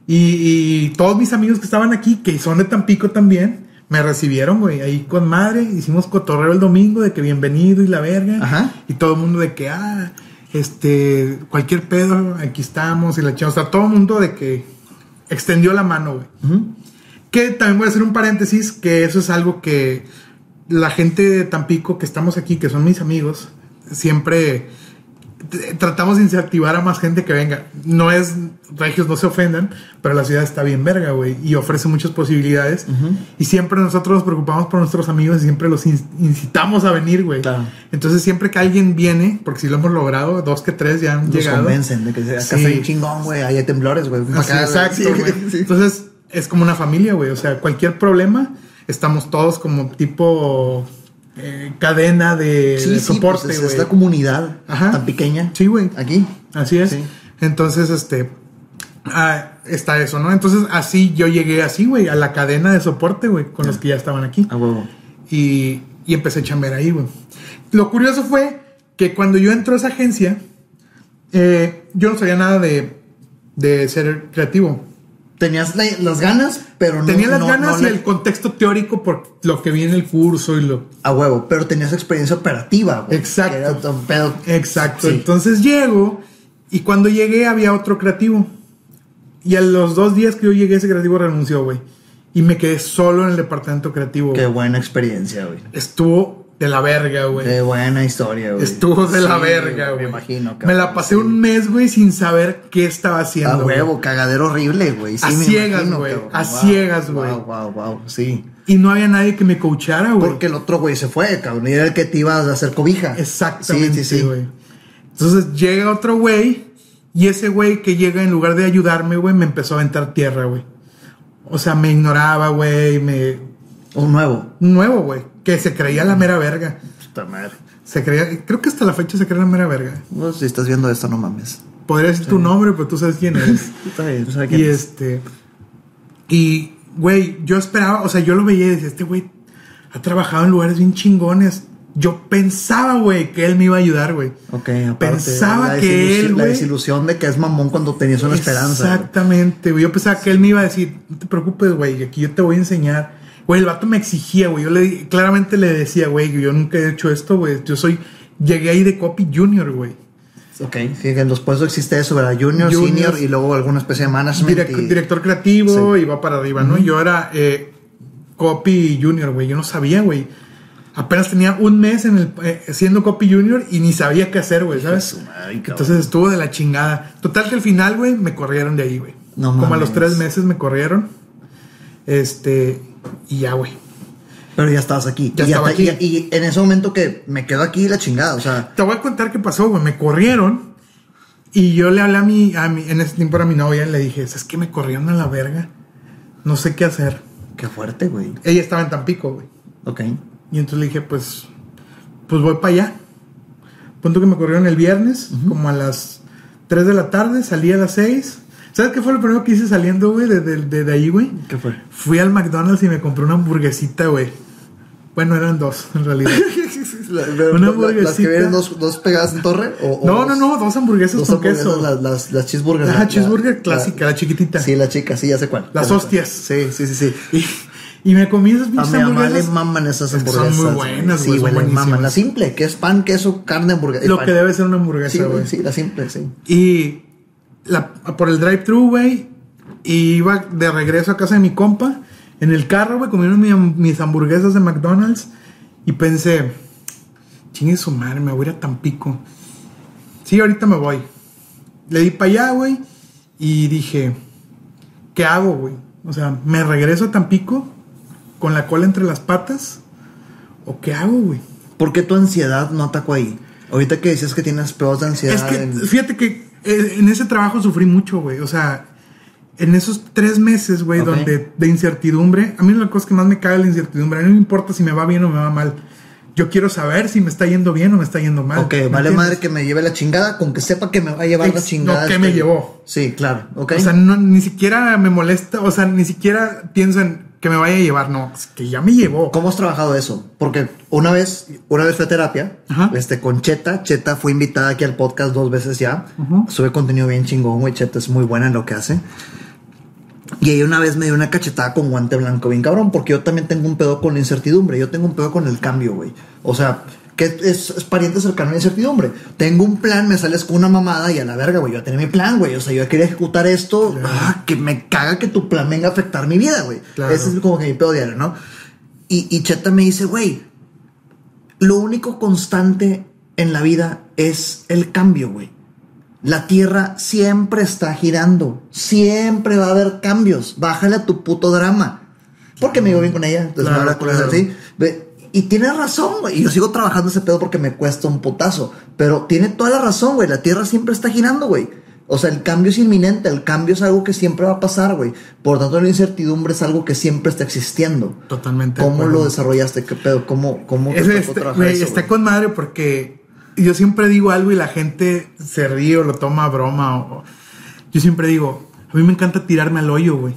Y, y todos mis amigos que estaban aquí, que son de Tampico también, me recibieron, güey, ahí con madre. Hicimos cotorreo el domingo de que bienvenido y la verga. Ajá. Y todo el mundo de que, ah, este, cualquier pedo, aquí estamos y la chingada. O sea, todo el mundo de que extendió la mano, güey. Ujú. Que también voy a hacer un paréntesis, que eso es algo que la gente de Tampico que estamos aquí, que son mis amigos, siempre tratamos de incentivar a más gente que venga. No es, regios no se ofendan, pero la ciudad está bien verga, güey, y ofrece muchas posibilidades. Y siempre nosotros nos preocupamos por nuestros amigos y siempre los in- incitamos a venir, güey. Claro. Entonces siempre que alguien viene, porque si lo hemos logrado, dos que tres ya han Nos llegado. convencen de que acá Sí. está chingón, güey, hay temblores, güey. exacto, Sí, güey. sí. Entonces, es como una familia, güey. O sea, cualquier problema, estamos todos como tipo eh, cadena de, Sí, de sí, soporte, pues es güey. esta comunidad Ajá. tan pequeña. Sí, güey. Aquí. Así es. Sí. Entonces, este. ah, está eso, ¿no? Entonces, así yo llegué así, güey, a la cadena de soporte, güey, con los que ya estaban aquí. Huevo. Y, y empecé a chambear ahí, güey. Lo curioso fue que cuando yo entré a esa agencia, eh, yo no sabía nada de, de ser creativo. Tenías la- las ganas, pero no. Tenía las no- ganas no y el contexto teórico por lo que vi en el curso y lo... A huevo, pero tenías experiencia operativa, güey. Exacto. Era pedo. Exacto. Sí. Entonces llego y cuando llegué había otro creativo. Y a los dos días que yo llegué ese creativo renunció, güey. Y me quedé solo en el departamento creativo. Qué güey. buena experiencia, güey. Estuvo de la verga, güey. Qué buena historia, güey. Estuvo de la Sí, verga, güey. Me imagino, Me la pasé un mes, güey, sin saber qué estaba haciendo. A huevo, cagadero horrible, güey. Sí, A me ciegas, güey. cabrón. A Wow, ciegas, güey. Wow, wow, wow. Sí. Y no había nadie que me coachara, güey. Porque el otro güey se fue, cabrón. Y era el que te iba a hacer cobija. Exactamente, Sí, sí, sí. güey. Entonces llega otro güey y ese güey que llega en lugar de ayudarme, güey, me empezó a aventar tierra, güey. O sea, me ignoraba, güey, me... Un nuevo. Un nuevo, güey, que se creía la mera verga. Puta madre. Se creía, creo que hasta la fecha se cree la mera verga. Pues, si estás viendo esto, no mames. Podría decir tu nombre, pero tú sabes quién eres. Está bien, tú sabes quién y es. este... Y, güey, yo esperaba, o sea, yo lo veía y decía, este güey ha trabajado en lugares bien chingones. Yo pensaba, güey, que él me iba a ayudar, güey. Ok, aparte. Pensaba la que él, La desilusión de que es mamón cuando tenías una esperanza. Exactamente, güey. Yo pensaba que él me iba a decir, no te preocupes, güey, aquí yo te voy a enseñar. Güey, el vato me exigía, güey. Yo le claramente le decía, güey, yo nunca he hecho esto, güey. Yo soy, llegué ahí de copy junior, güey. Ok, sí, en los puestos existe eso, ¿verdad? Junior, Junior. senior y luego alguna especie de management. Y- Director creativo y va para arriba, ¿no? Yo era eh, copy junior, güey. Yo no sabía, güey. Apenas tenía un mes en el, eh, siendo copy junior y ni sabía qué hacer, güey, ¿sabes? Madre. Entonces estuvo de la chingada. Total que al final, güey, me corrieron de ahí, güey. No Como a los tres meses me corrieron. Este, y ya, güey. Pero ya estabas aquí. Ya y, estaba te- aquí. y- y en ese momento que me quedo aquí la chingada, o sea, Te voy a contar qué pasó, güey. Me corrieron y yo le hablé a mi, a mi, en ese tiempo era mi novia, y le dije, ¿sabes qué? Me corrieron a la verga. No sé qué hacer. qué fuerte, güey. Ella estaba en Tampico, güey. Ok. Y entonces le dije, pues, pues voy para allá. Punto que me corrieron el viernes, como a las 3 de la tarde, salí a las 6. ¿Sabes qué fue lo primero que hice saliendo, güey, de, de, de- ahí, güey? ¿Qué fue? Fui al McDonald's y me compré una hamburguesita, güey. Bueno, eran dos, en realidad. La- Una la- las que hamburguesita. vienen dos, dos pegadas en torre. O, o no, no, no, dos hamburguesas Dos con hamburguesas, queso. Las, las, las cheeseburgers. Ajá, la- cheeseburger la- clásica, la chiquitita. Sí, la chica, sí, ya sé cuál. Las hostias. Sí, sí, sí, sí. Y me comí esas A pinches mi mamá le hamburguesas. maman esas Son muy hamburguesas. buenas, Sí, güey, güey, son le maman. La simple, que es pan, queso, carne, hamburguesa. Lo pan. que debe ser una Sí, hamburguesa, güey, güey. sí, la simple, sí. Y la- por el drive-thru, güey. Y iba de regreso a casa de mi compa. En el carro, güey, comiendo mi- mis hamburguesas de McDonald's. Y pensé, chingue su madre, me voy a ir a Tampico. Sí, ahorita me voy. Le di para allá, güey. Y dije, ¿qué hago, güey? O sea, ¿me regreso a Tampico con la cola entre las patas? ¿O qué hago, güey? ¿Por qué tu ansiedad no atacó ahí? Ahorita que decías que tienes pedos de ansiedad. Es que, en- fíjate que en ese trabajo sufrí mucho, güey. O sea, en esos tres meses, güey, donde de incertidumbre, a mí la cosa que más me cae es la incertidumbre. A mí no me importa si me va bien o me va mal. Yo quiero saber si me está yendo bien o me está yendo mal. Ok, ¿me vale entiendes? madre que me lleve la chingada con que sepa que me va a llevar la chingada. no, que me llevó. Sí, claro. Ok. O sea, no- ni siquiera me molesta, o sea, ni siquiera pienso en que me vaya a llevar, no, es que ya me llevó. ¿Cómo has trabajado eso? Porque una vez, una vez fue a terapia, Ajá. este, con Cheta. Cheta fue invitada aquí al podcast dos veces ya. Sube contenido bien chingón, güey. Cheta es muy buena en lo que hace. Y ella una vez me dio una cachetada con guante blanco, bien cabrón, porque yo también tengo un pedo con la incertidumbre. Yo tengo un pedo con el cambio, güey. O sea, que es, es pariente cercano a la incertidumbre. Tengo un plan, me sales con una mamada y a la verga, güey. Yo ya tenía mi plan, güey. O sea, yo quería ejecutar esto. Claro. Ah, que me caga que tu plan venga a afectar mi vida, güey. Claro. Ese es como que mi pedo diario, ¿no? Y, y Cheta me dice, güey, lo único constante en la vida es el cambio, güey. La tierra siempre está girando. Siempre va a haber cambios. Bájale a tu puto drama. Porque me llevo bien con ella. Entonces Claro, me claro. así. Ve, Y tiene razón, güey. Y yo sigo trabajando ese pedo porque me cuesta un putazo. Pero tiene toda la razón, güey. La tierra siempre está girando, güey. O sea, el cambio es inminente. El cambio es algo que siempre va a pasar, güey. Por tanto, la incertidumbre es algo que siempre está existiendo. Totalmente. ¿Cómo lo desarrollaste? ¿Qué pedo? ¿Cómo, cómo te Ese tocó este- trabajar eso, está con madre porque yo siempre digo algo y la gente se ríe o lo toma a broma. O, yo siempre digo, a mí me encanta tirarme al hoyo, güey.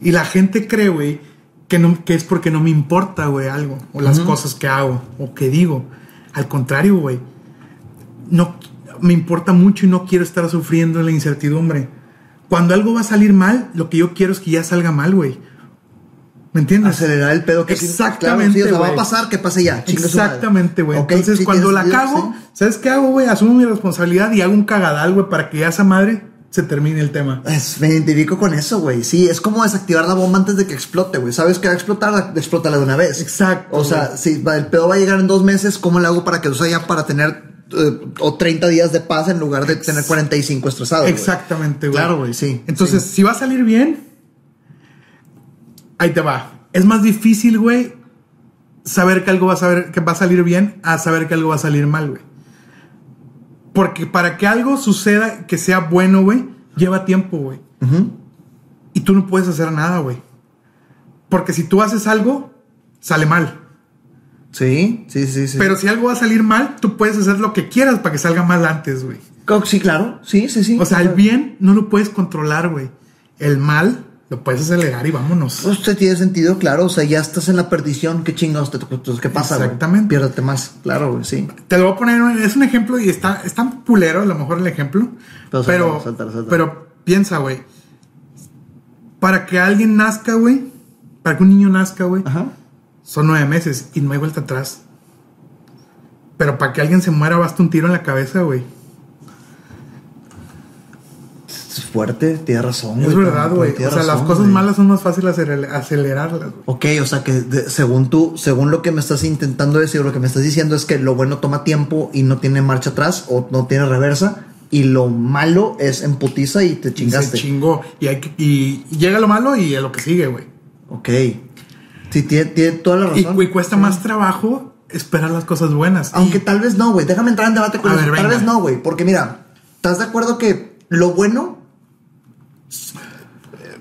Y la gente cree, güey, que, no, que es porque no me importa, güey, algo. O las cosas que hago o que digo. Al contrario, güey. No, me importa mucho y no quiero estar sufriendo la incertidumbre. Cuando algo va a salir mal, lo que yo quiero es que ya salga mal, güey. ¿Me entiendes? acelerar el pedo que Exactamente, Claro, sí, o sea, va a pasar que pase ya. Exactamente, güey. Entonces, sí, cuando la cago. ¿sabes qué hago, güey? Asumo mi responsabilidad y hago un cagadal, güey, para que ya esa madre se termine el tema. Es- me identifico con eso, güey. Sí, es como desactivar la bomba antes de que explote, güey. ¿Sabes que va a explotar? Explótala de una vez. Exacto, O sea, si el pedo va a llegar en dos meses, ¿cómo le hago para que o sea ya para tener eh, o 30 días de paz en lugar de tener 45 estresados? Exactamente, güey. Claro, güey, sí. Entonces, sí. si va a salir bien, ahí te va. Es más difícil, güey, saber que algo va a, saber, que va a salir bien a saber que algo va a salir mal, güey. Porque para que algo suceda, que sea bueno, güey, lleva tiempo, güey. Ujú. Y tú no puedes hacer nada, güey. Porque si tú haces algo, sale mal. sí, sí, sí, sí. Pero si algo va a salir mal, tú puedes hacer lo que quieras para que salga mal antes, güey. Sí, claro. Sí, sí, sí. O sea, el bien no lo puedes controlar, güey. El mal lo puedes acelerar y vámonos. Usted tiene sentido, claro. O sea, ya estás en la perdición. ¿Qué chingados te tocó? ¿Qué pasa, güey? Exactamente. Piérdate más. Claro, güey, sí. Te lo voy a poner, es un ejemplo y está, está pulero a lo mejor el ejemplo. Pero Pero, pero piensa, güey. Para que alguien nazca, güey. Para que un niño nazca, güey. Ajá. Son nueve meses y no hay vuelta atrás. Pero para que alguien se muera basta un tiro en la cabeza, güey. Es fuerte, tienes razón, Es güey, verdad, pero- güey. O sea, las cosas malas son más fáciles acele- acelerarlas, güey. Ok, o sea que de- según tú, según lo que me estás intentando decir, lo que me estás diciendo es que lo bueno toma tiempo y no tiene marcha atrás o no tiene reversa y lo malo es en putiza y te Y Se chingaste. chingó. Y, hay que- y llega lo malo y a lo que sigue, güey. ok. Sí, tiene, tiene toda la razón. y cuesta más trabajo esperar las cosas buenas. Aunque Y- tal vez no, güey. Déjame entrar en debate con A eso. ver, tal vez no, güey. Porque mira, ¿estás de acuerdo que lo bueno,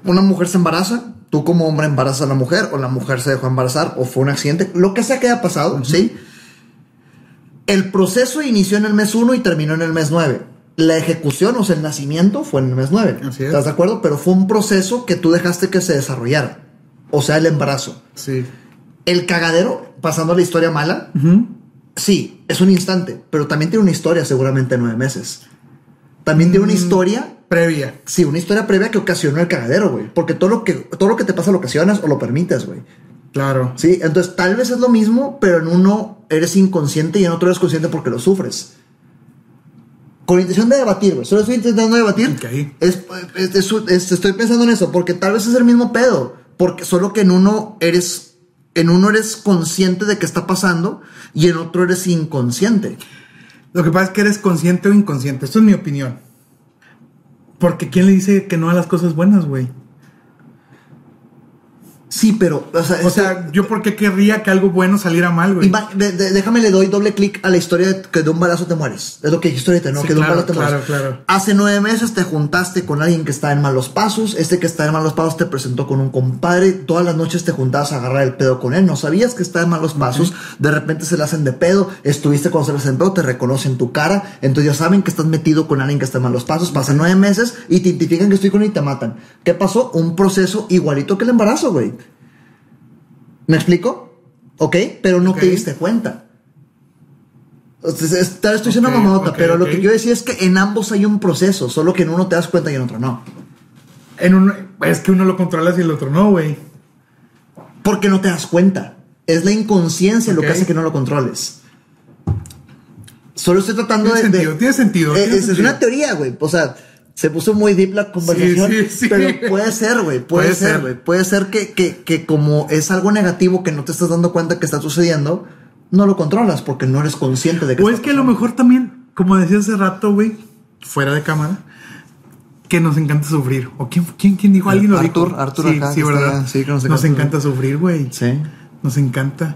una mujer se embaraza, tú como hombre embarazas a la mujer, o la mujer se dejó embarazar, o fue un accidente, lo que sea que haya pasado, ¿sí? El proceso inició en el mes 1 y terminó en el mes 9. La ejecución, o sea, el nacimiento fue en el mes 9. Así es. ¿Estás de acuerdo? Pero fue un proceso que tú dejaste que se desarrollara. O sea, el embarazo. Sí. El cagadero, pasando a la historia mala. Sí, es un instante, pero también tiene una historia seguramente nueve meses. También tiene una historia. Previa. Sí, una historia previa que ocasionó el cagadero, güey. Porque todo lo que, todo lo que te pasa lo ocasionas o lo permites, güey. Claro. Sí, entonces tal vez es lo mismo, pero en uno eres inconsciente y en otro eres consciente porque lo sufres. Con intención de debatir, güey. Solo estoy intentando debatir. Ok. Es, es- es- es- estoy pensando en eso, porque tal vez es el mismo pedo. Porque solo que en uno eres. En uno eres consciente de que está pasando y en otro eres inconsciente. Lo que pasa es que eres consciente o inconsciente. Esto es mi opinión. Porque ¿quién le dice que no a las cosas buenas, güey? Sí, pero. O sea, O este- sea, yo por qué querría que algo bueno saliera mal, güey. Ima- de- de- déjame le doy doble clic a la historia de que de un balazo te mueres. Es lo que dijiste ahorita, ¿no? Sí, que de un balazo te claro, mueres. claro. Hace nueve meses te juntaste con alguien que está en malos pasos. Este que está en malos pasos te presentó con un compadre. Todas las noches te juntabas a agarrar el pedo con él. No sabías que está en malos pasos. De repente se le hacen de pedo. Estuviste cuando se le hacen pedo, te reconocen tu cara. Entonces ya saben que estás metido con alguien que está en malos pasos. Pasan nueve meses y te identifican que estoy con él y te matan. ¿Qué pasó? Un proceso igualito que el embarazo, güey. ¿Me explico? ¿Ok? Pero no te diste cuenta. O sea, es- tal vez estoy siendo Ok, mamadota, ok, pero lo que quiero decir es que en ambos hay un proceso, solo que en uno te das cuenta y en otro no. En uno, es que uno lo controlas y el otro no, güey. Porque no te das cuenta. Es la inconsciencia lo que hace que no lo controles. Solo estoy tratando Tiene de. de- sentido, tiene sentido, Eh, tiene es, es sentido. una teoría, güey. O sea, se puso muy deep la conversación. Sí, sí, sí. Pero puede ser, güey. Puede, Puede ser, güey. Puede ser que, que, que como es algo negativo que no te estás dando cuenta que está sucediendo, no lo controlas porque no eres consciente de que O es que a lo mejor también, como decía hace rato, güey, fuera de cámara, que nos encanta sufrir. ¿O quién, quién, quién dijo? Alguien lo Artur, dijo. Artur sí, acá, sí, ¿verdad? sí, que nos encanta sufrir, güey. Sí. Nos encanta.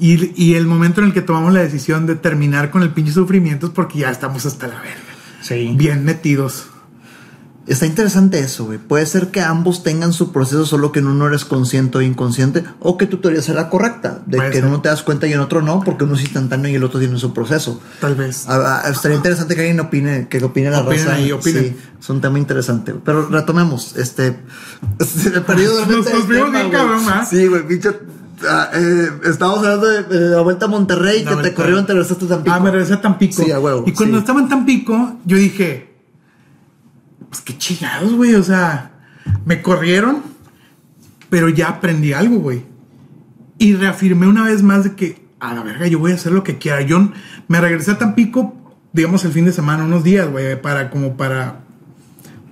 Y, y el momento en el que tomamos la decisión de terminar con el pinche sufrimiento es porque ya estamos hasta la verga. Sí. Bien metidos. Está interesante eso, güey. Puede ser que ambos tengan su proceso, solo que en uno eres consciente o inconsciente, o que tu teoría sea la correcta, de Puede que en uno te das cuenta y en otro no, porque uno es instantáneo y el otro tiene su proceso. Tal vez. Ah, ah, estaría interesante que alguien opine, que opine la Opinen raza. ahí, opinen. Sí, es un tema interesante. Pero retomemos, este. Se me perdió Nos- nos tema, bien cabrón, ¿ah? Sí, güey, pinche. ah, eh, estábamos hablando de, de la vuelta a Monterrey, La que te vuelta. corrieron, te regresaste a Tampico. Ah, me regresé a Tampico. Sí, a huevo, Y cuando sí. estaba en Tampico, yo dije, pues qué chingados, güey. O sea, me corrieron, pero ya aprendí algo, güey. Y reafirmé una vez más de que, a la verga, yo voy a hacer lo que quiera. Yo me regresé a Tampico, digamos, el fin de semana, unos días, güey, para como para...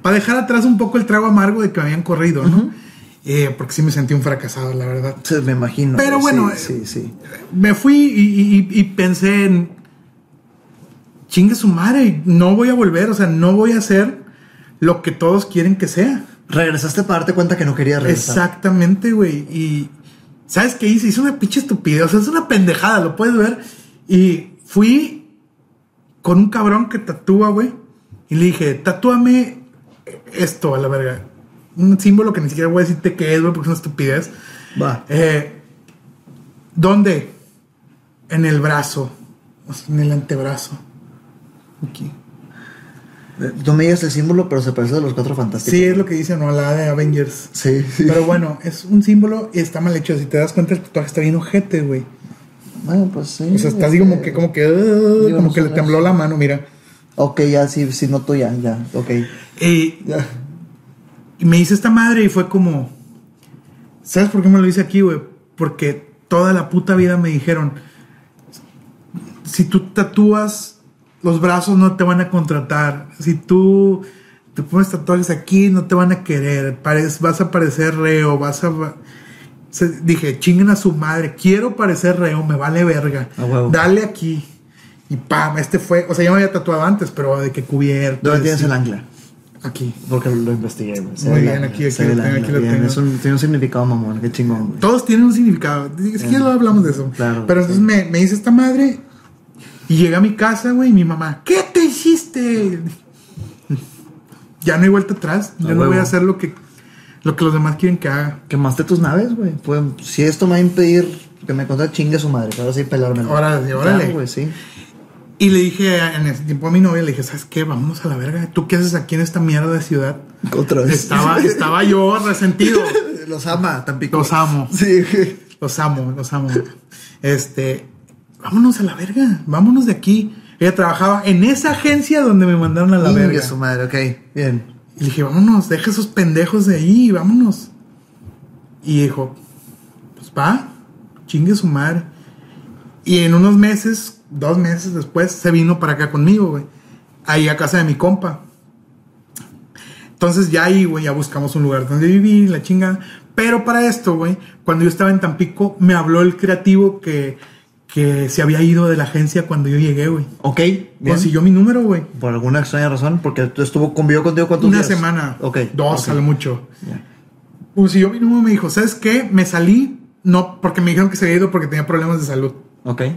Para dejar atrás un poco el trago amargo de que me habían corrido, ¿no? Eh, porque sí me sentí un fracasado, la verdad. Sí, me imagino. Pero bueno, Sí, sí, sí. Me fui y, y- y pensé en. Chingue su madre, no voy a volver, o sea, no voy a hacer lo que todos quieren que sea. Regresaste para darte cuenta que no querías regresar. Exactamente, güey. Y. ¿Sabes qué hice? Hice una pinche estupidez, o sea, es una pendejada, lo puedes ver. Y fui con un cabrón que tatúa, güey. Y le dije, tatúame esto a la verga. Un símbolo que ni siquiera voy a decirte qué es, güey, porque es una estupidez. Va. Eh, ¿Dónde? En el brazo. o sea, en el antebrazo. Aquí. Eh, No me digas el símbolo, pero se parece a los cuatro fantásticos. Sí, es lo que dice, ¿no? La de Avengers. Sí, sí. Pero bueno, es un símbolo y está mal hecho. Si te das cuenta, el tatuaje está bien ojete, güey. Bueno, pues sí. O sea, está así como que, como que, uh, como que le tembló la mano, mira. Ok, ya, sí, sí, noto ya, ya, ok. Y, Ya. y me hice esta madre y fue como. ¿Sabes por qué me lo hice aquí, güey? Porque toda la puta vida me dijeron: si tú tatúas los brazos, no te van a contratar. Si tú te pones tatuajes aquí, no te van a querer. Vas a parecer reo, vas a. Dije, chinguen a su madre, quiero parecer reo, me vale verga. Dale aquí. Y pam, este fue. O sea, ya me había tatuado antes, pero de que cubierto. ¿Dónde tienes el ancla? Aquí. Porque lo investigué, güey. Muy bien, aquí- aquí lo tengo, aquí lo bien, tengo. Es un, tiene un significado mamón, qué chingón, güey. Todos tienen un significado. Si quieres lo hablamos de eso. Claro, Pero entonces me, me hice esta madre y llegué a mi casa, güey, y mi mamá, ¿qué te hiciste? Ya no hay vuelta atrás. Ya A no voy a hacer lo que, lo que los demás quieren que haga. Quemaste tus naves, güey. Pues, si esto me va a impedir que me conté chingue su madre, ahora sí pelármelo. Órale, órale. Güey, sí. Y le dije a- en ese tiempo a mi novia, le dije, ¿sabes qué? Vámonos a la verga. ¿Tú qué haces aquí en esta mierda de ciudad? Otra vez. Estaba, estaba yo resentido. Los ama, Tampico. Los amo. Sí. Los amo, los amo. Este, vámonos a la verga, vámonos de aquí. Ella trabajaba en esa agencia donde me mandaron a la Chingue verga. su madre, ok. Bien. Y le dije, vámonos, deja esos pendejos de ahí, vámonos. Y dijo, pues va, chingue su madre. Y en unos meses, dos meses después, se vino para acá conmigo, güey. Ahí a casa de mi compa. Entonces ya ahí, güey, ya buscamos un lugar donde vivir, la chinga. Pero para esto, güey, cuando yo estaba en Tampico, me habló el creativo que, que se había ido de la agencia cuando yo llegué, güey. Ok. Consiguió mi número, güey. Por alguna extraña razón, porque estuvo convivió contigo cuántos Una días? semana. Ok. Dos, ok. a lo mucho. Ya. Consiguió mi número y me dijo, ¿sabes qué? Me salí, no, porque me dijeron que se había ido porque tenía problemas de salud. Ok. Me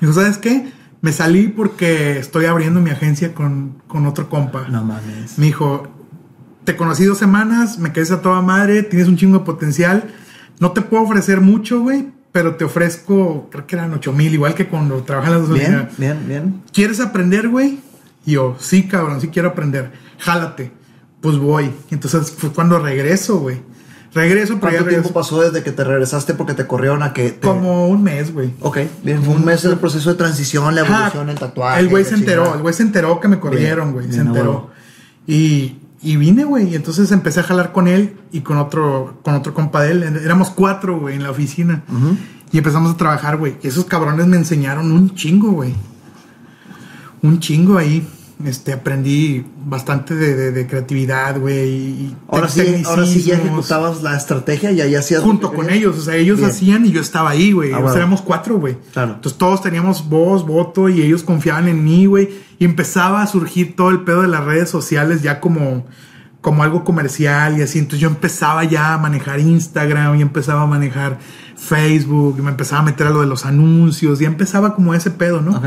dijo, ¿sabes qué? Me salí porque estoy abriendo mi agencia con, con otro compa. No mames. Me dijo, te conocí dos semanas, me quedes a toda madre, tienes un chingo de potencial. No te puedo ofrecer mucho, güey, pero te ofrezco, creo que eran ocho mil, igual que cuando trabajé en las dos Bien, bien, bien. ¿Quieres aprender, güey? Y yo, sí, cabrón, sí quiero aprender. Jálate. Pues voy. Entonces fue cuando regreso, güey. Regreso, pero ya ¿Cuánto tiempo pasó desde que te regresaste porque te corrieron a que te... Como un mes, güey. Ok, bien. Fue un mes del proceso de transición, la evolución, el tatuaje. El güey se enteró, el güey se enteró que me corrieron, güey. Se enteró. Y, y vine, güey. Y entonces empecé a jalar con él y con otro, con otro compa de él. Éramos cuatro, güey, en la oficina. Y empezamos a trabajar, güey. Esos cabrones me enseñaron un chingo, güey. Un chingo ahí. Este, aprendí bastante de, de- de creatividad, güey. Ahora sí, ahora sí ya ejecutabas la estrategia y ahí hacías... Junto con ellos, o sea, ellos Bien. hacían y yo estaba ahí, güey. Ah, bueno. éramos cuatro, güey. Claro. Entonces todos teníamos voz, voto y ellos confiaban en mí, güey. Y empezaba a surgir todo el pedo de las redes sociales ya como, como algo comercial y así. Entonces yo empezaba ya a manejar Instagram y empezaba a manejar Facebook y me empezaba a meter a lo de los anuncios y empezaba como ese pedo, ¿no? Ok.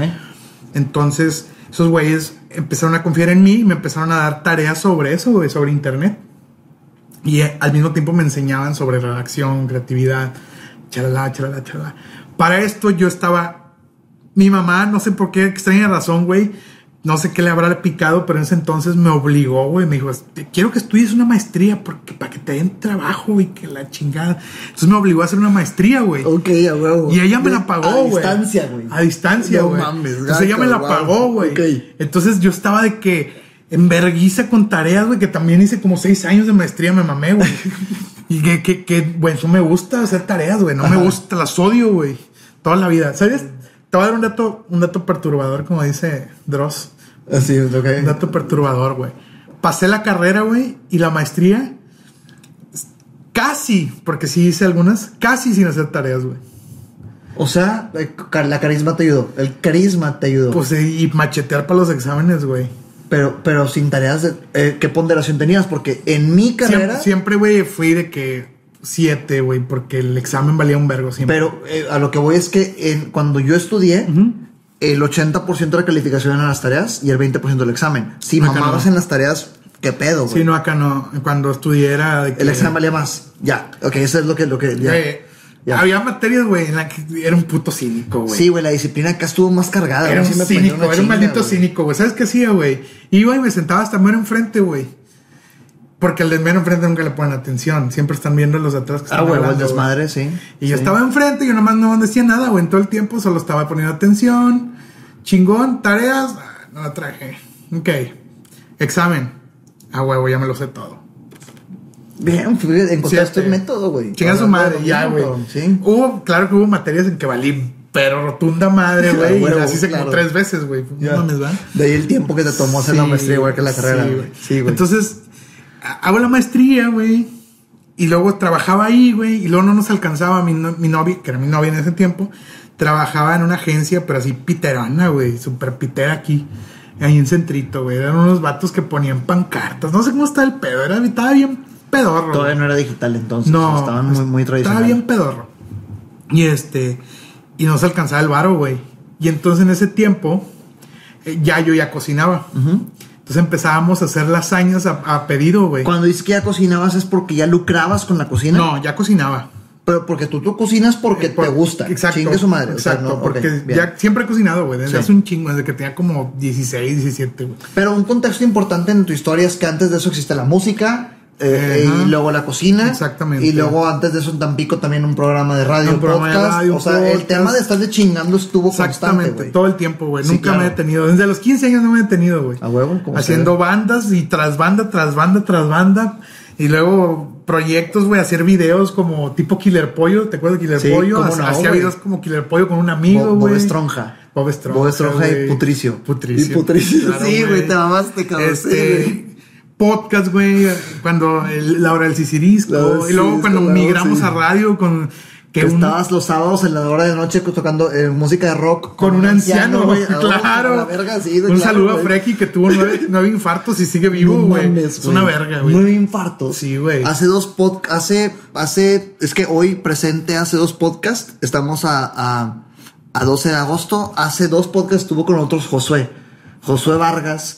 Entonces, esos güeyes empezaron a confiar en mí y me empezaron a dar tareas sobre eso, güey, sobre internet. Y eh, al mismo tiempo me enseñaban sobre redacción, creatividad, chalala, chalala, chalala. Para esto yo estaba. Mi mamá, no sé por qué extraña razón, güey. No sé qué le habrá picado, pero en ese entonces me obligó, güey. Me dijo, "Te- quiero que estudies una maestría porque para que te den trabajo y que la chingada. Entonces me obligó a hacer una maestría, güey. Ok, a huevo. Y ella me la A pagó, güey. distancia, güey. A distancia, No güey. mames, Entonces ella me la pagó, güey. Ok. Entonces yo estaba de que en verguiza con tareas, güey, que también hice como seis años de maestría, me mamé, güey. y que, que, que, güey, eso me gusta hacer tareas, güey. No me gusta, las odio, güey. Toda la vida. ¿Sabes? Te voy a dar un dato, un dato perturbador, como dice Dross. Así, ok. Un dato perturbador, güey. Pasé la carrera, güey, y la maestría casi, porque sí hice algunas, casi sin hacer tareas, güey. O sea, la carisma te ayudó. El carisma te ayudó. Pues y machetear para los exámenes, güey. pero, pero sin tareas de. eh, ¿Qué ponderación tenías? Porque en mi carrera. Siempre, güey, fui de que siete, güey, porque el examen valía un vergo siempre. Pero eh, a lo que voy es que en- cuando yo estudié, Ujú. el 80% de la calificación eran las tareas y el 20% del examen. Si Acá mamabas no. en las tareas, ¿qué pedo, güey? Sí, no, acá no. Cuando estudié era de que... El examen valía más. Ya. Ok, eso es lo que. Lo que ya. Ya. Había materias, güey, en la que era un puto cínico, güey. Sí, güey, la disciplina acá estuvo más cargada. Era un Sí cínico, era un maldito cínico, güey. ¿Sabes qué hacía, güey? Iba y me sentaba hasta mero enfrente, güey. Porque el de mero enfrente nunca le ponen atención. Siempre están viendo los de atrás que Ah, están güey, el desmadre, sí. Y yo Sí. estaba enfrente y yo nomás no decía nada, güey. En todo el tiempo solo estaba poniendo atención. Chingón, tareas, ah, no la traje. Ok. Examen. Ah, huevo, ya me lo sé todo. Bien, encontraste el método, güey. Chinga su madre, ya, güey. Sí. Hubo, claro que hubo materias en que valí, pero rotunda madre, güey. y Huevo, las hice como claro. tres veces, güey. No mames. De ahí el tiempo que te tomó hacer la maestría igual que la carrera. Sí, güey. Sí. Entonces, hago la maestría, güey. Y luego trabajaba ahí, güey. Y luego no nos alcanzaba mi, no- mi novia, que era mi novia en ese tiempo. Trabajaba en una agencia, pero así piterana, güey. Súper pitera aquí. Ahí en Centrito, güey. Eran unos vatos que ponían pancartas. No sé cómo está el pedo. Era, estaba bien pedorro. Todavía no era digital entonces. No, Estaban muy, muy Estaba tradicionales. bien pedorro. Y este, y no se alcanzaba el varo, güey. Y entonces en ese tiempo, eh, ya yo ya cocinaba. Ujú. Entonces empezábamos a hacer lasañas a, a pedido, güey. Cuando dices que ya cocinabas es porque ya lucrabas con la cocina. No, ya cocinaba. Pero porque tú, tú cocinas porque Eh, por- te gusta. Exacto. Chingue su madre. O sea, Exacto, no, porque ya siempre he cocinado, güey. Desde Sí. hace un chingo, desde que tenía como 16, 17, güey. Pero un contexto importante en tu historia es que antes de eso existe la música eh, y luego la cocina. Exactamente. Y luego antes de eso en Tampico también un programa de radio, Un programa de podcast. radio, o sea, el tema de estarle chingando estuvo constante, Exactamente, güey. todo el tiempo, güey. Sí, Nunca claro. me he detenido. Desde los 15 años no me he detenido, güey. A huevo, como Haciendo bandas y tras banda, tras banda, tras banda. Y luego proyectos, güey, hacer videos como tipo Killer Pollo. ¿Te acuerdas de Killer Sí, Pollo? no, Hacía videos como Killer Pollo con un amigo, güey. Bob Esponja. Bob Esponja. Bob Esponja y. Putricio. Putricio. Y Putricio. Claro, sí, güey, te mamaste, cabrón. Este. Podcast, güey, cuando el- la hora del hora del y luego cuando claro, migramos sí. a radio con que Que un- estabas los sábados en la hora de noche tocando eh, música de rock con un anciano, güey. Claro. la verga, sí, un claro, saludo a. Freki que tuvo nueve, nueve infartos y sigue vivo, güey. es una verga, güey. Nueve infartos. Sí, güey. Hace dos pod, hace, hace, es que hoy presente hace dos podcasts. Estamos a, a, a 12 de agosto. Hace dos podcasts estuvo con nosotros Josué. Josué Vargas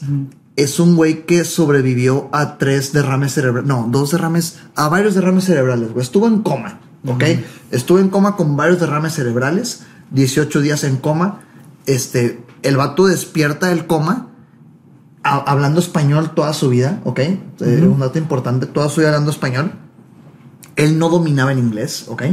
es un güey que sobrevivió a tres derrames cerebrales. No, dos derrames, a varios derrames cerebrales, güey. Estuvo en coma, ¿ok? Estuvo en coma con varios derrames cerebrales. 18 días en coma. Este, el vato despierta del coma a- hablando español toda su vida, ¿ok? Eh, Un dato importante, toda su vida hablando español. Él no dominaba el inglés, ¿ok?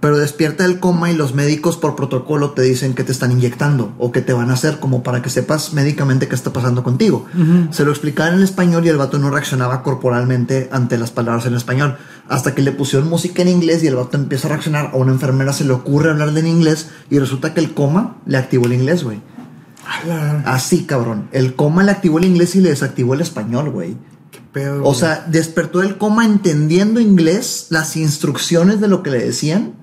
Pero despierta del coma y los médicos por protocolo te dicen que te están inyectando o que te van a hacer como para que sepas médicamente qué está pasando contigo. Se lo explicaban en español y el vato no reaccionaba corporalmente ante las palabras en español. Hasta que le pusieron música en inglés y el vato empieza a reaccionar. A una enfermera se le ocurre hablarle en inglés y resulta que el coma le activó el inglés, güey. Así, cabrón. El coma le activó el inglés y le desactivó el español, güey. qué pedo. O sea, despertó del coma entendiendo inglés, las instrucciones de lo que le decían,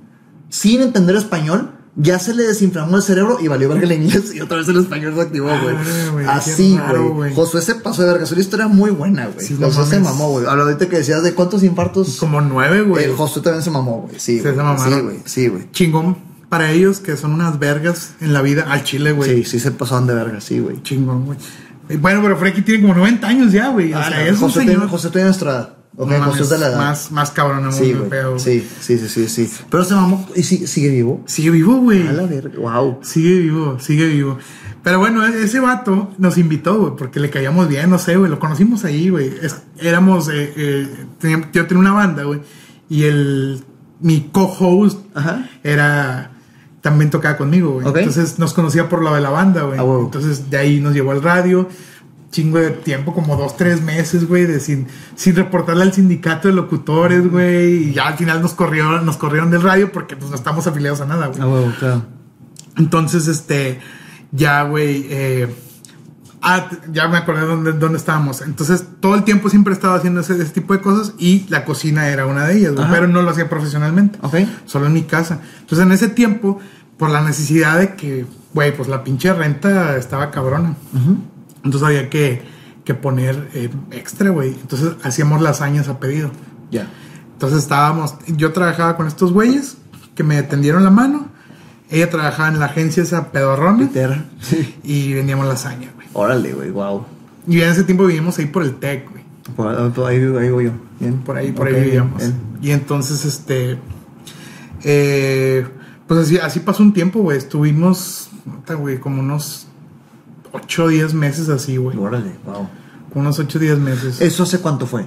sin entender español. Ya se le desinflamó el cerebro y valió verga el inglés y otra vez el español se activó, güey. Ah, güey, Así, güey. Josué se pasó de verga. Es una historia muy buena, güey. Sí, Josué se mamó, güey. Ahora ahorita que decías de cuántos infartos. como nueve, güey. El Josué también se mamó, güey. Sí, Se se. Sí, güey. Sí, güey. Chingón para ellos que son unas vergas en la vida al chile, güey. Sí, sí se pasaron de verga, sí, güey. Chingón, güey. Bueno, pero Freki tiene como 90 años ya, güey. O Ah, sea, es un José, señor. tiene, José tiene nuestra. Ok, No José mames, de la edad. Más, más cabrón, Sí, muy feo. Sí, sí, sí, sí, sí. Pero se mamó y sí- sigue vivo. Sigue vivo, güey. A la verga. Wow. Sigue vivo, sigue vivo. Pero bueno, e- ese vato nos invitó, güey, porque le caíamos bien, no sé, güey. Lo conocimos ahí, güey. Éramos, eh, eh, teníamos- yo tenía una banda, güey. Y el, mi co-host Ajá. era, también tocaba conmigo, güey. Ok. Entonces nos conocía por lo de la banda, güey. Ah, huevo. Entonces de ahí nos llevó al radio. Chingo de tiempo, como dos, tres meses, güey, de sin, sin reportarle al sindicato de locutores, güey. Y ya al final nos corrieron, nos corrieron del radio porque pues no estamos afiliados a nada, güey. A huevo, claro. Entonces, este, ya, güey, eh, ah, ya me acordé dónde, dónde estábamos. Entonces, todo el tiempo siempre estaba haciendo ese, ese tipo de cosas y la cocina era una de ellas, güey, Ajá. pero no lo hacía profesionalmente. Ok. Solo en mi casa. Entonces, en ese tiempo, por la necesidad de que, güey, pues la pinche renta estaba cabrona. Entonces había que, que poner eh, extra, güey. Entonces hacíamos lasañas a pedido. Ya. Entonces estábamos, yo trabajaba con estos güeyes que me tendieron la mano. Ella trabajaba en la agencia esa pedorrona Peter. Sí. y vendíamos lasaña, güey. Órale, güey, wow. Y en ese tiempo vivimos ahí por el TEC, güey. Por ahí, ahí voy yo. Bien. Por ahí, por ahí vivíamos. bien. Y entonces, este, eh, pues así, así pasó un tiempo, güey. Estuvimos, güey, como unos 8 o 10 meses así, güey. Órale, wow. Unos 8 o 10 meses. ¿Eso hace cuánto fue?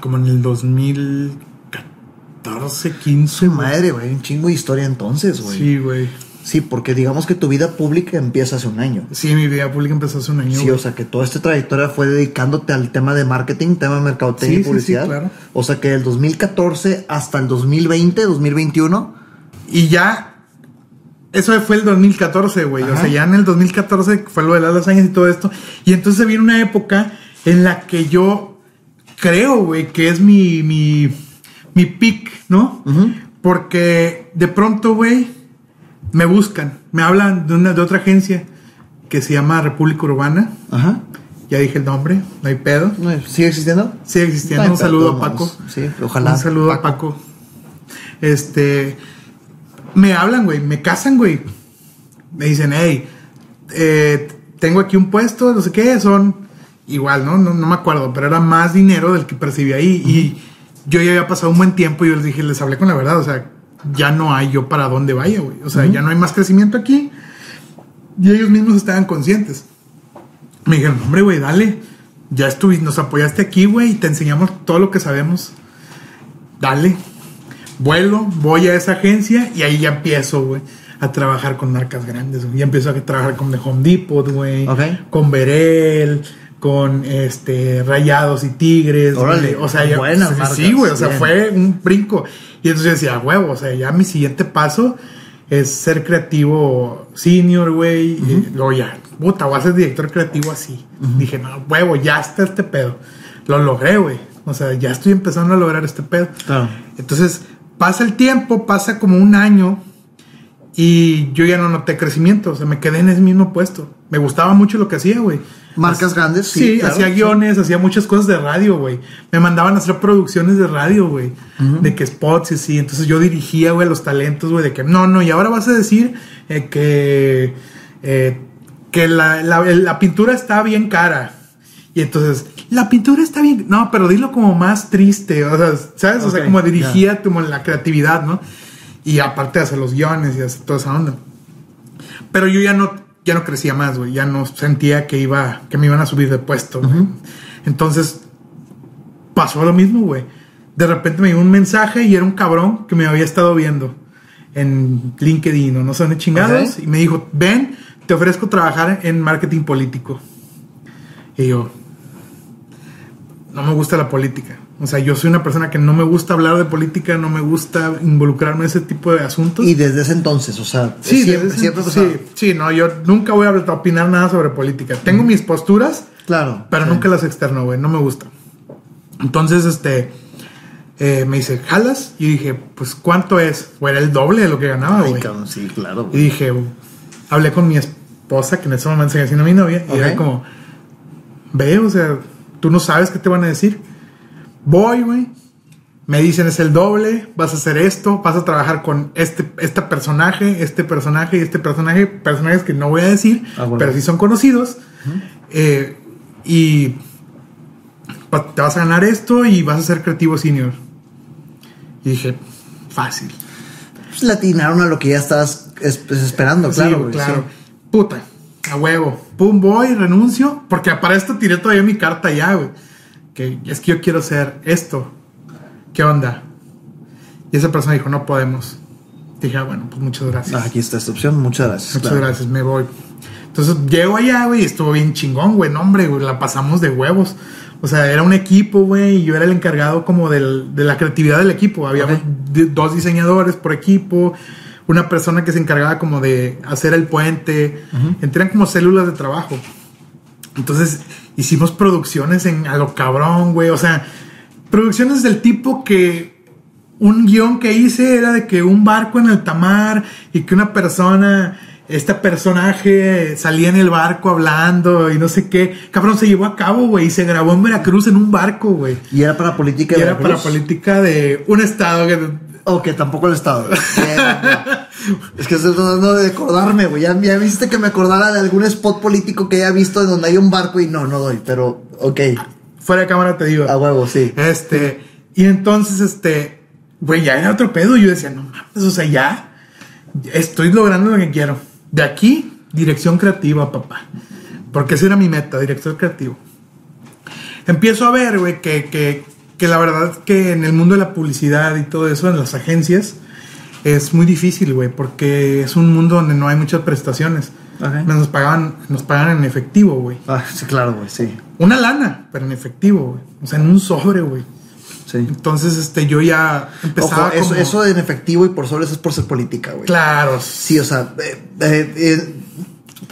Como en el 2014, 15. Su güey. madre, güey. Un chingo de historia entonces, güey. Sí, güey. Sí, porque digamos que tu vida pública empieza hace un año. Sí, mi vida pública empezó hace un año. Sí, güey. o sea que toda esta trayectoria fue dedicándote al tema de marketing, tema de mercadotecnia Sí, y sí, publicidad. sí, claro. O sea que del 2014 hasta el 2020, 2021. Y ya, eso fue el 2014, güey. O sea, ya en el 2014 fue lo de las lasañas y todo esto. Y entonces viene una época en la que yo creo, güey, que es mi, mi, mi pick, ¿no? Porque de pronto, güey, me buscan, me hablan de, una, de otra agencia que se llama República Urbana. Ajá. Ya dije el nombre, no hay pedo. ¿Sigue existiendo? Sigue existiendo. Ay, Un saludo a Paco. sí, ojalá. Un saludo a Paco. Este. Me hablan, güey. Me casan, güey. Me dicen, hey, eh, tengo aquí un puesto, no sé qué, son igual, ¿no? ¿no? No me acuerdo, pero era más dinero del que percibí ahí. Y yo ya había pasado un buen tiempo y yo les dije, les hablé con la verdad, o sea, ya no hay yo para dónde vaya, güey. O sea, ya no hay más crecimiento aquí. Y ellos mismos estaban conscientes. Me dijeron, hombre, güey, dale. ya estuviste, nos apoyaste aquí, güey, y te enseñamos todo lo que sabemos. Dale. Vuelo, voy a esa agencia y ahí ya empiezo, güey, a trabajar con marcas grandes, güey. Ya empiezo a trabajar con The Home Depot, güey. Con Berel, con este Rayados y Tigres. Órale, o sea, ya, buenas marcas, sí, güey, o sea, bien. fue un brinco. Y entonces yo decía, "A huevo, o sea, ya mi siguiente paso es ser creativo senior, güey. Y luego ya, puta, voy a ser director creativo así. Dije, no, huevo, ya está este pedo. Lo logré, güey. O sea, ya estoy empezando a lograr este pedo. Claro. Entonces, pasa el tiempo, pasa como un año y yo ya no noté crecimiento. O sea, me quedé en ese mismo puesto. Me gustaba mucho lo que hacía, güey. Marcas Hac- grandes, sí, Sí, claro, hacía sí. guiones, hacía muchas cosas de radio, güey. Me mandaban a hacer producciones de radio, güey. De que spots y así. Entonces yo dirigía, güey, los talentos, güey, de que no, no, y ahora vas a decir eh, que, eh, que la, la- la pintura está bien cara. Y entonces, la pintura está bien. No, pero dilo como más triste. O sea, ¿sabes? O sea, como dirigía como la creatividad, ¿no? Y aparte de hacer los guiones y hacer toda esa onda. Pero yo ya no, ya no crecía más, güey. Ya no sentía que iba, que me iban a subir de puesto. Entonces, pasó lo mismo, güey. De repente me llegó un mensaje y era un cabrón que me había estado viendo en LinkedIn o no sé dónde chingados. Y me dijo, ven, te ofrezco trabajar en marketing político. Y yo, no me gusta la política. O sea, yo soy una persona que no me gusta hablar de política, no me gusta involucrarme en ese tipo de asuntos. Y desde ese entonces, o sea, Sí, siempre, desde- siempre sí, sí, no, yo nunca voy a opinar nada sobre política. Tengo mis posturas, Claro. pero sí. nunca las externo, güey, no me gusta. Entonces, este, eh, me dice, ¿jalas? Y dije, pues, ¿cuánto es? Güey, era el doble de lo que ganaba, güey. sí, claro. Y güey. dije, hablé con mi esposa, que en ese momento seguía siendo mi novia, y era como, ve, o sea, tú no sabes qué te van a decir. Voy, güey. Me dicen es el doble, vas a hacer esto, vas a trabajar con este, este personaje, este personaje y este personaje, personajes que no voy a decir, Ah, bueno. pero sí son conocidos. Eh, y te vas a ganar esto y vas a ser creativo senior. Y dije, fácil. Pues le atinaron a lo que ya estabas es- pues, esperando, Sí, claro. claro. sí. Puta, a huevo. Pum, voy, renuncio. Porque para esto tiré todavía mi carta ya, güey. Que es que yo quiero hacer esto. ¿Qué onda? Y esa persona dijo, no podemos. Dije, ah, bueno, pues muchas gracias. Ah, aquí está esta opción, muchas gracias. muchas claro. gracias, me voy. Entonces llego allá, güey, y estuvo bien chingón, güey. No, hombre, güey, la pasamos de huevos. O sea, era un equipo, güey, y yo era el encargado como del- de la creatividad del equipo. Había Ok. dos diseñadores por equipo, una persona que se encargaba como de hacer el puente. Entran como células de trabajo. Entonces hicimos producciones en a lo cabrón, güey. O sea, producciones del tipo que un guion que hice era de que un barco en alta mar y que una persona, este personaje salía en el barco hablando y no sé qué. Cabrón, se llevó a cabo, güey, y se grabó en Veracruz en un barco, güey. Y era para política Y de era para política de un estado que... O que tampoco el Estado. Es que estoy tratando de acordarme, güey. Ya, ya viste que me acordara de algún spot político que haya visto en donde hay un barco y no, no doy. Pero, ok. Fuera de cámara te digo. A huevo, sí. Este, y entonces, este, güey, ya era otro pedo. Yo decía, no mames, o sea, ya estoy logrando lo que quiero. De aquí, dirección creativa, papá. Porque esa era mi meta, director creativo. Empiezo a ver, güey, que, que, que la verdad que en el mundo de la publicidad y todo eso, en las agencias, es muy difícil, güey, porque es un mundo donde no hay muchas prestaciones. Ok. Nos pagaban, nos pagan en efectivo, güey. Ah, sí, claro, güey, sí. Una lana, pero en efectivo, güey. O sea, en un sobre, güey. Sí. Entonces, este, yo ya empezaba Ojo, eso, como- eso en efectivo y por sobre eso es por ser política, güey. Claro. Sí, o sea, eh, eh, eh,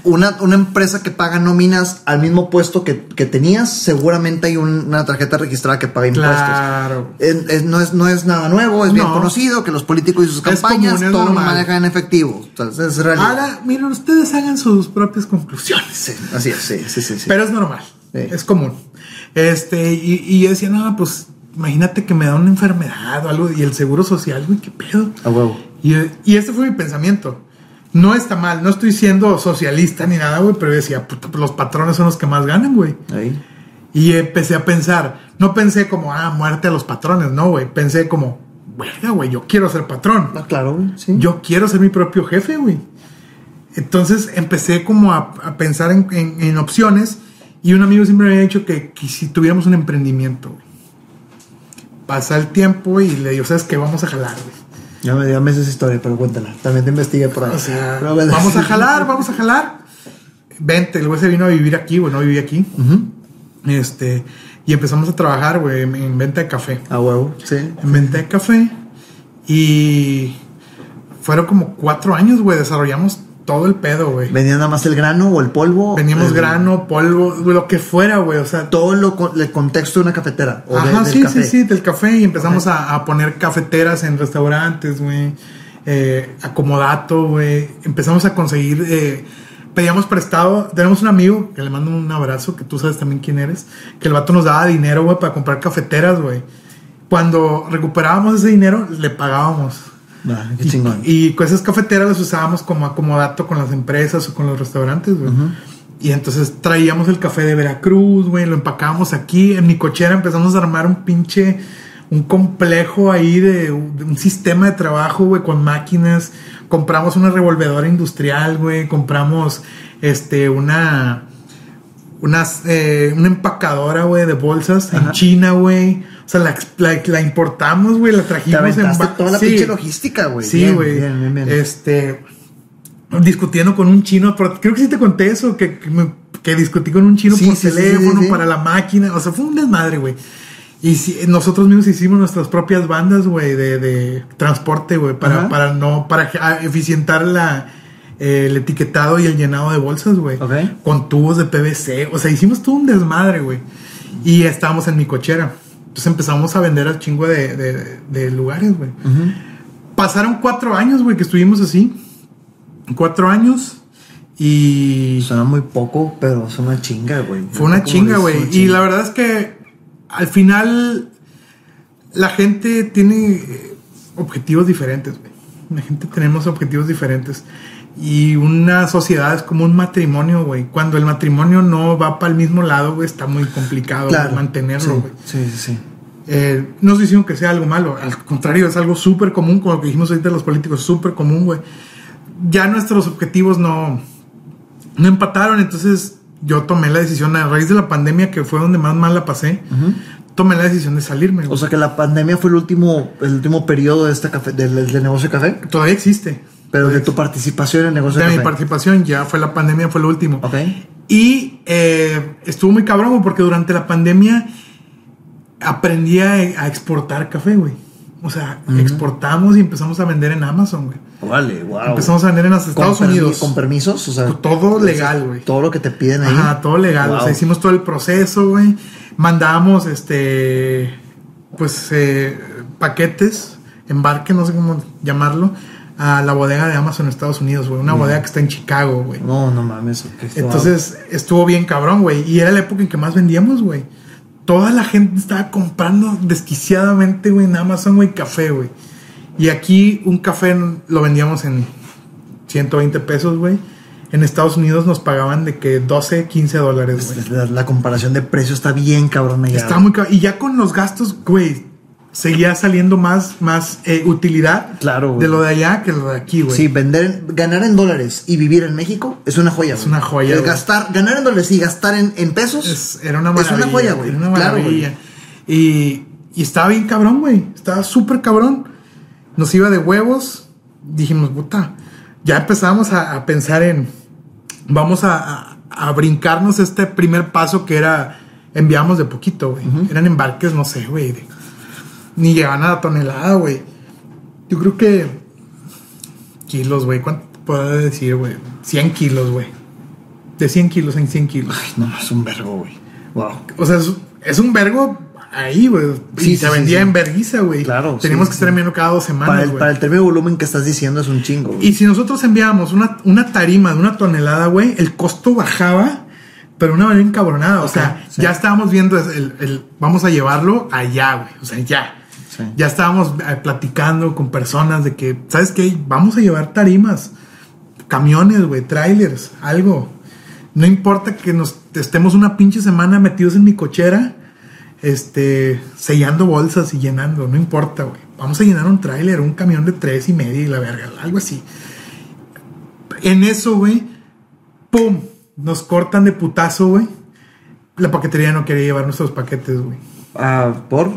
una, una empresa que paga nóminas al mismo puesto que, que tenías, seguramente hay un- una tarjeta registrada que paga impuestos. Claro. Es- no, es, no es nada nuevo, es bien No. conocido que los políticos y sus campañas todo lo manejan en efectivo. O sea, es realidad. Ahora, miren, ustedes hagan sus propias conclusiones. Sí, así es, sí, sí, sí. sí. Pero es normal. Sí. Es común. Este, y, y yo decía, no, pues imagínate que me da una enfermedad o algo y el seguro social, güey, qué pedo. A huevo. Y, y este fue mi pensamiento. No está mal, no estoy siendo socialista ni nada, güey, pero yo decía, puta, pues los patrones son los que más ganan, güey. Ahí. Y empecé a pensar, no pensé como, ah, muerte a los patrones, no, güey. Pensé como, verga, güey, yo quiero ser patrón. Ah, claro, güey, sí. Yo quiero ser mi propio jefe, güey. Entonces empecé como a, a pensar en, en- en opciones Y un amigo siempre me había dicho que, que si tuviéramos un emprendimiento, güey. Pasa el tiempo y le digo, ¿sabes qué? Vamos a jalar, güey. Ya me dio esa historia, pero cuéntala. También te investigué por ahí. O sea, vamos a jalar, vamos a jalar. Vente, el güey se vino a vivir aquí, güey, no vivía aquí. Este, y empezamos a trabajar, güey, en, en venta de café. A huevo, sí. En venta de café. Y fueron como cuatro años, güey, desarrollamos todo el pedo, güey. ¿Vendían nada más el grano o el polvo? Veníamos El- grano, polvo, lo que fuera, güey. O sea, Todo lo, el contexto de una cafetera. O Ajá, sí, café. sí, sí, del café. Y empezamos a, a poner cafeteras en restaurantes, güey. Eh, acomodato, güey. Empezamos a conseguir. eh, pedíamos prestado. Tenemos un amigo que le mando un abrazo, que tú sabes también quién eres. Que el vato nos daba dinero, güey, para comprar cafeteras, güey. Cuando recuperábamos ese dinero, le pagábamos. Ah, qué chingón. Y con esas cafeteras las usábamos como acomodato con las empresas o con los restaurantes, güey. Y entonces traíamos el café de Veracruz, güey, lo empacábamos aquí. En mi cochera empezamos a armar un pinche, un complejo ahí de, de un sistema de trabajo, güey, con máquinas. Compramos una revolvedora industrial, güey. Compramos, este, una, unas, eh, una empacadora, güey, de bolsas en China, güey. O sea, la, la- la importamos, güey, la Te trajimos en aventaste ba- toda la Sí. pinche logística, güey. Sí, güey. Bien, bien, bien. Este. Discutiendo con un chino, pero creo que sí te conté eso, que, que, me- que discutí con un chino Sí, por sí, teléfono para la máquina. O sea, fue un desmadre, güey. Y sí, nosotros mismos hicimos nuestras propias bandas, güey, de, de transporte, güey, para, Ajá. para no, para eficientar la, eh, el etiquetado y el llenado de bolsas, güey. Ok. Con tubos de PVC. O sea, hicimos todo un desmadre, güey. Y estábamos en mi cochera. Entonces empezamos a vender al chingo de, de- de lugares, güey. Pasaron cuatro años, güey, que estuvimos así. Cuatro años. Y Suena muy poco, pero es una chinga, güey. fue una chinga, güey. Y chinga. la verdad es que al final la gente tiene eh, objetivos diferentes, güey. La gente tenemos objetivos diferentes. Y una sociedad es como un matrimonio, güey. Cuando el matrimonio no va para el mismo lado, güey, está muy complicado mantenerlo, güey. Sí, sí, sí. Eh, no estoy diciendo que sea algo malo, al contrario, es algo súper común, como lo que dijimos ahorita los políticos, súper común, güey. Ya nuestros objetivos no, no empataron, entonces yo tomé la decisión a raíz de la pandemia, que fue donde más mal la pasé, tomé la decisión de salirme. güey. O sea que la pandemia fue el último, el último periodo de esta café, del, del negocio de café, Todavía existe. Pero de tu participación en el negocio De de mi participación, ya fue la pandemia, fue lo último. Ok. Y eh, estuvo muy cabrón, porque durante la pandemia aprendí a, a exportar café, güey. O sea, exportamos y empezamos a vender en Amazon, güey. Vale, wow. Empezamos a vender en los Estados Unidos. Con permisos, o sea. Todo legal, güey. Todo lo que te piden ahí. Ajá, todo legal. O sea, hicimos todo el proceso, güey. Mandábamos, este, pues, eh, paquetes, embarque, no sé cómo llamarlo, a la bodega de Amazon en Estados Unidos, güey. Una bodega que está en Chicago, güey. No, no mames. Entonces estuvo bien cabrón, güey. Y era la época en que más vendíamos, güey. Toda la gente estaba comprando desquiciadamente, güey, en Amazon, güey, café, güey. Y aquí un café lo vendíamos en 120 pesos, güey. En Estados Unidos nos pagaban de que 12, 15 dólares, güey. La, la comparación de precio está bien cabrón allá. Está muy cabrón. Y ya con los gastos, güey, seguía saliendo más, más eh, utilidad Claro, güey. de lo de allá que lo de aquí, güey. Sí, vender, ganar en dólares y vivir en México es una joya. Es güey. una joya, El güey. gastar, ganar en dólares y gastar en, en pesos Es- era una Es maravilla. una joya, güey. Era una Claro, maravilla. y, y estaba bien cabrón, güey. Estaba súper cabrón. Nos iba de huevos. Dijimos, puta. Ya empezamos a, a pensar en. Vamos a, a- a brincarnos este primer paso que era. Enviamos de poquito, güey. Eran embarques, no sé, güey. de- Ni llegaban a la tonelada, güey. Yo creo que. Kilos, güey. ¿Cuánto puedo decir, güey? 100 kilos, güey. De 100 kilos en 100 kilos. Ay, no, es un vergo, güey. Wow. O sea, es, es un vergo ahí, güey. Sí, y se sí, vendía sí. en verguiza, güey. Claro, Teníamos sí, que estar enviando cada dos Para semanas, el, güey. para el de volumen que estás diciendo es un chingo, güey. Y si nosotros enviábamos una, una tarima de una tonelada, güey, el costo bajaba, pero una manera encabronada. O sea, ya estábamos viendo el, el- vamos a llevarlo allá, güey. O sea, ya. Sí. Ya estábamos eh, platicando con personas de que, ¿sabes qué? Vamos a llevar tarimas, camiones, güey, trailers, algo. No importa que nos estemos una pinche semana metidos en mi cochera, este, sellando bolsas y llenando, no importa, güey. Vamos a llenar un tráiler, un camión de tres y media y la verga, algo así. En eso, güey, ¡pum! Nos cortan de putazo, güey. la paquetería no quería llevar nuestros paquetes, güey. Ah, ¿por?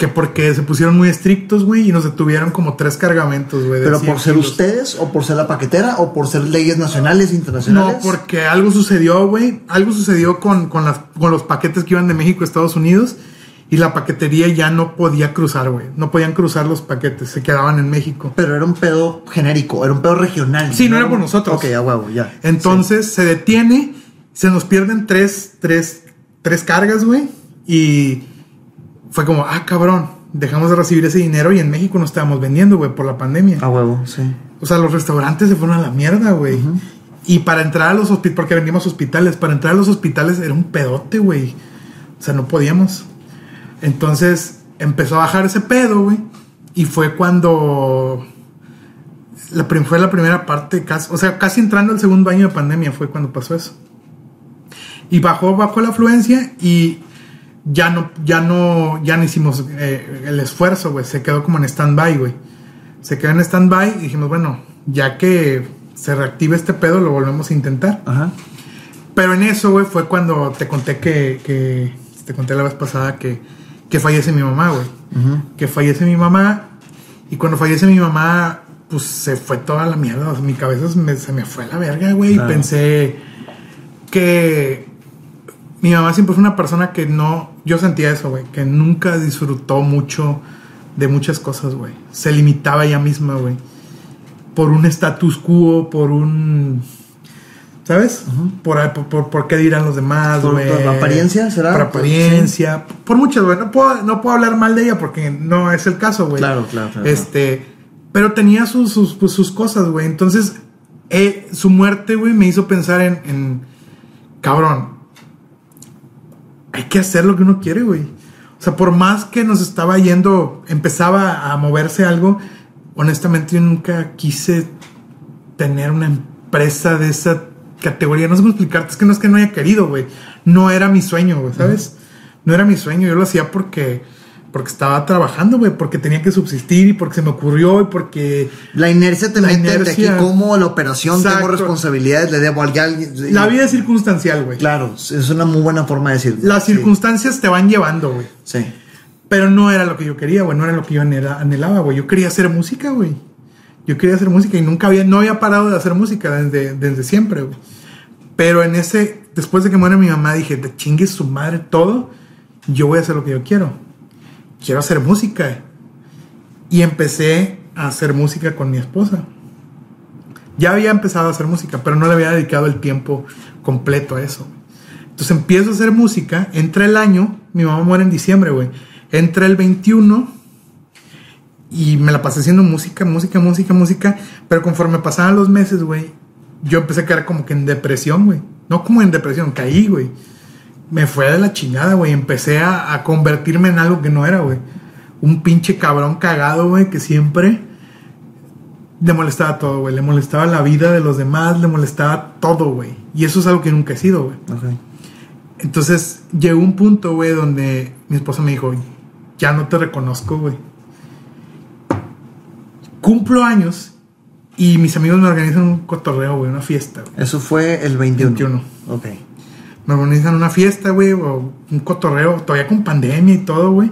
Que porque se pusieron muy estrictos, güey, y nos detuvieron como tres cargamentos, güey. ¿Pero 100 por ser kilos. ustedes o por ser la paquetera o por ser leyes nacionales, No, internacionales? porque algo sucedió, güey. Algo sucedió con, con, las, con los paquetes que iban de México a Estados Unidos y la paquetería ya no podía cruzar, güey. No podían cruzar los paquetes, se quedaban en México. Pero era un pedo genérico, era un pedo regional. Sí, no era por nosotros. Ok, a huevo, ya. Entonces se detiene, se nos pierden tres, tres, tres cargas, güey. Y fue como, ah, cabrón, dejamos de recibir ese dinero y en México no estábamos vendiendo, güey, por la pandemia. A huevo, sí. O sea, los restaurantes se fueron a la mierda, güey. Y para entrar a los hospitales, porque vendimos hospitales, para entrar a los hospitales era un pedote, güey. O sea, no podíamos. Entonces empezó a bajar ese pedo, güey. Y fue cuando. La, fue la primera parte, casi, o sea, casi entrando al segundo año de pandemia fue cuando pasó eso. Y bajó, bajó la afluencia y ya no, ya no, ya no hicimos eh, el esfuerzo, güey. Se quedó como en stand-by, güey. Se quedó en stand-by y dijimos, bueno, ya que se reactive este pedo, lo volvemos a intentar. Ajá. Pero en eso, güey, fue cuando te conté que, que te conté la vez pasada que, que fallece mi mamá, güey. Que fallece mi mamá. Y cuando fallece mi mamá, pues se fue toda la mierda. O sea, mi cabeza se me, se me fue a la verga, güey. Claro. Y pensé que mi mamá siempre fue una persona que no. Yo sentía eso, güey. Que nunca disfrutó mucho de muchas cosas, güey. Se limitaba ella misma, güey. Por un status quo, por un. ¿Sabes? por, por, por, por qué dirán los demás, ¿Por- güey. por apariencia, será? Por apariencia. Por muchas, güey. No puedo, no puedo hablar mal de ella porque no es el caso, güey. Claro, claro, claro. Este. Pero tenía sus, sus, pues, sus cosas, güey. Entonces, eh, su muerte, güey, me hizo pensar en, en. Cabrón. Hay que hacer lo que uno quiere, güey. O sea, por más que nos estaba yendo, empezaba a moverse algo, honestamente yo nunca quise tener una empresa de esa categoría. No sé cómo explicarte, es que no es que no haya querido, güey. No era mi sueño, güey, ¿sabes? No era mi sueño, yo lo hacía porque, porque estaba trabajando, güey, porque tenía que subsistir y porque se me ocurrió y porque La inercia te La mete de aquí inercia. como la operación, tengo Exacto. responsabilidades, le debo a alguien. la vida es circunstancial, güey. Claro, es una muy buena forma de decirlo. Las Sí, circunstancias te van llevando, güey. Sí. Pero no era lo que yo quería, güey. No era lo que yo anhela- anhelaba, güey. Yo quería hacer música, güey. Yo quería hacer música y nunca había, no había parado de hacer música desde, desde siempre, güey. Pero en ese, después de que muere mi mamá, dije, chingue su madre todo, yo voy a hacer lo que yo quiero. Quiero hacer música. Y empecé a hacer música con mi esposa. Ya había empezado a hacer música, pero no le había dedicado el tiempo completo a eso. Entonces empiezo a hacer música, entra el año, mi mamá muere en diciembre, güey. Entra el 21 y me la pasé haciendo música, música, música, música. Pero conforme pasaban los meses, güey, yo empecé a quedar como que en depresión, güey. No como en depresión, caí, güey. Me fue de la chingada, güey. Empecé a, a convertirme en algo que no era, güey. Un pinche cabrón cagado, güey, que siempre le molestaba todo, güey. Le molestaba la vida de los demás, le molestaba todo, güey. Y eso es algo que nunca he sido, güey. Entonces llegó un punto, güey, donde mi esposa me dijo, ya no te reconozco, güey. Cumplo años y mis amigos me organizan un cotorreo, güey, una fiesta. Eso fue el 21. 21. Ok. Me organizan una fiesta, güey, o un cotorreo, todavía con pandemia y todo, güey.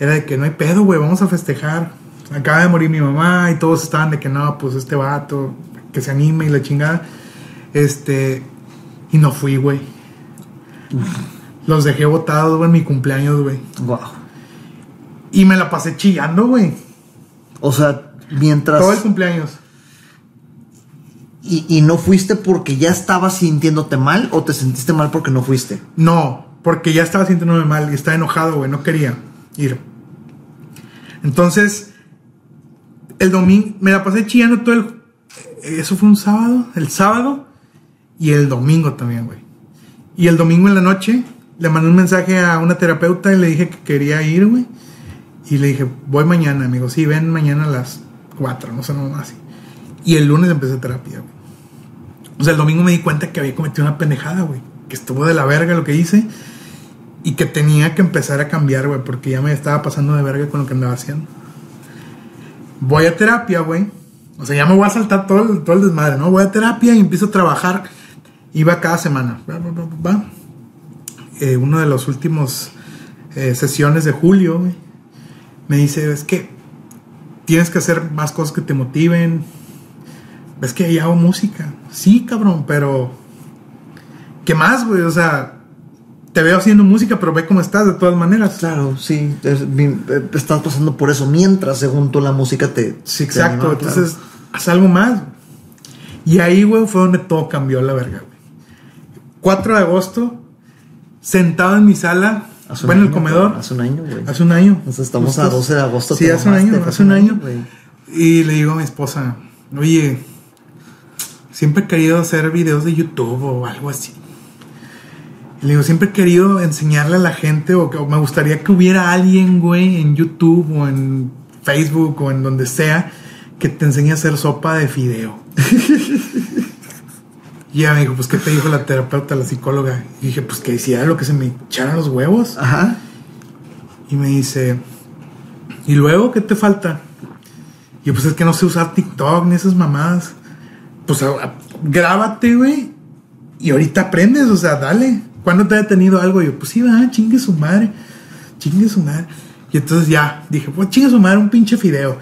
Era de que no hay pedo, güey, vamos a festejar. Acaba de morir mi mamá y todos estaban de que no, pues este vato, que se anime y la chingada. Este, y no fui, güey. Los dejé botados, güey, en mi cumpleaños, güey. Wow. Y me la pasé chillando, güey. O sea, mientras. Todo el cumpleaños. Y, no fuiste porque ya estabas sintiéndote mal o te sentiste mal porque no fuiste. No, porque ya estaba sintiéndome mal y estaba enojado, güey. No quería ir. Entonces, el domingo, me la pasé chillando todo el. Eso fue un sábado, el sábado y el domingo también, güey. Y el domingo en la noche le mandé un mensaje a una terapeuta y le dije que quería ir, güey. Y le dije, voy mañana, amigo. Sí, ven mañana a las 4, no sé, no así. Y el lunes empecé terapia, güey. O sea, el domingo me di cuenta que había cometido una pendejada, güey. Que estuvo de la verga lo que hice. Y que tenía que empezar a cambiar, güey. Porque ya me estaba pasando de verga con lo que andaba haciendo. Voy a terapia, güey. O sea, ya me voy a saltar todo el, todo el desmadre, ¿no? Voy a terapia y empiezo a trabajar. Iba cada semana. Eh, uno de los últimos eh, sesiones de julio, güey, me dice, es que tienes que hacer más cosas que te motiven. Es que ya hago música. Sí, cabrón, pero... ¿Qué más, güey? O sea, te veo haciendo música, pero ve cómo estás de todas maneras. Claro, sí. es- eh, estás pasando por eso mientras, según tú, la música te. Sí, te exacto. anima, claro. Entonces, haz algo más. Y ahí, güey, fue donde todo cambió la verga, güey. 4 de agosto, sentado en mi sala, Hace bueno, en el comedor, Hace un año, güey. hace un año. Sea, estamos a Justo. 12 de agosto, Sí, hace un año, fue hace un año. Y le digo a mi esposa, oye, siempre he querido hacer videos de YouTube o algo así. Y le digo, siempre he querido enseñarle a la gente o me gustaría que hubiera alguien, güey, en YouTube o en Facebook o en donde sea que te enseñe a hacer sopa de fideo. y ella me dijo, pues, ¿qué te dijo la terapeuta, la psicóloga? Y dije, pues, que hiciera lo que se me echaran los huevos. Ajá. Y me dice, ¿y luego qué te falta? Y yo, pues es que no sé usar TikTok ni esas mamadas. Pues a- grábate, güey. Y ahorita aprendes, o sea, dale. ¿Cuándo te ha detenido algo? Yo, pues sí, va, chingue su madre. Chingue su madre. Y entonces ya, dije, pues chingue su madre un pinche fideo.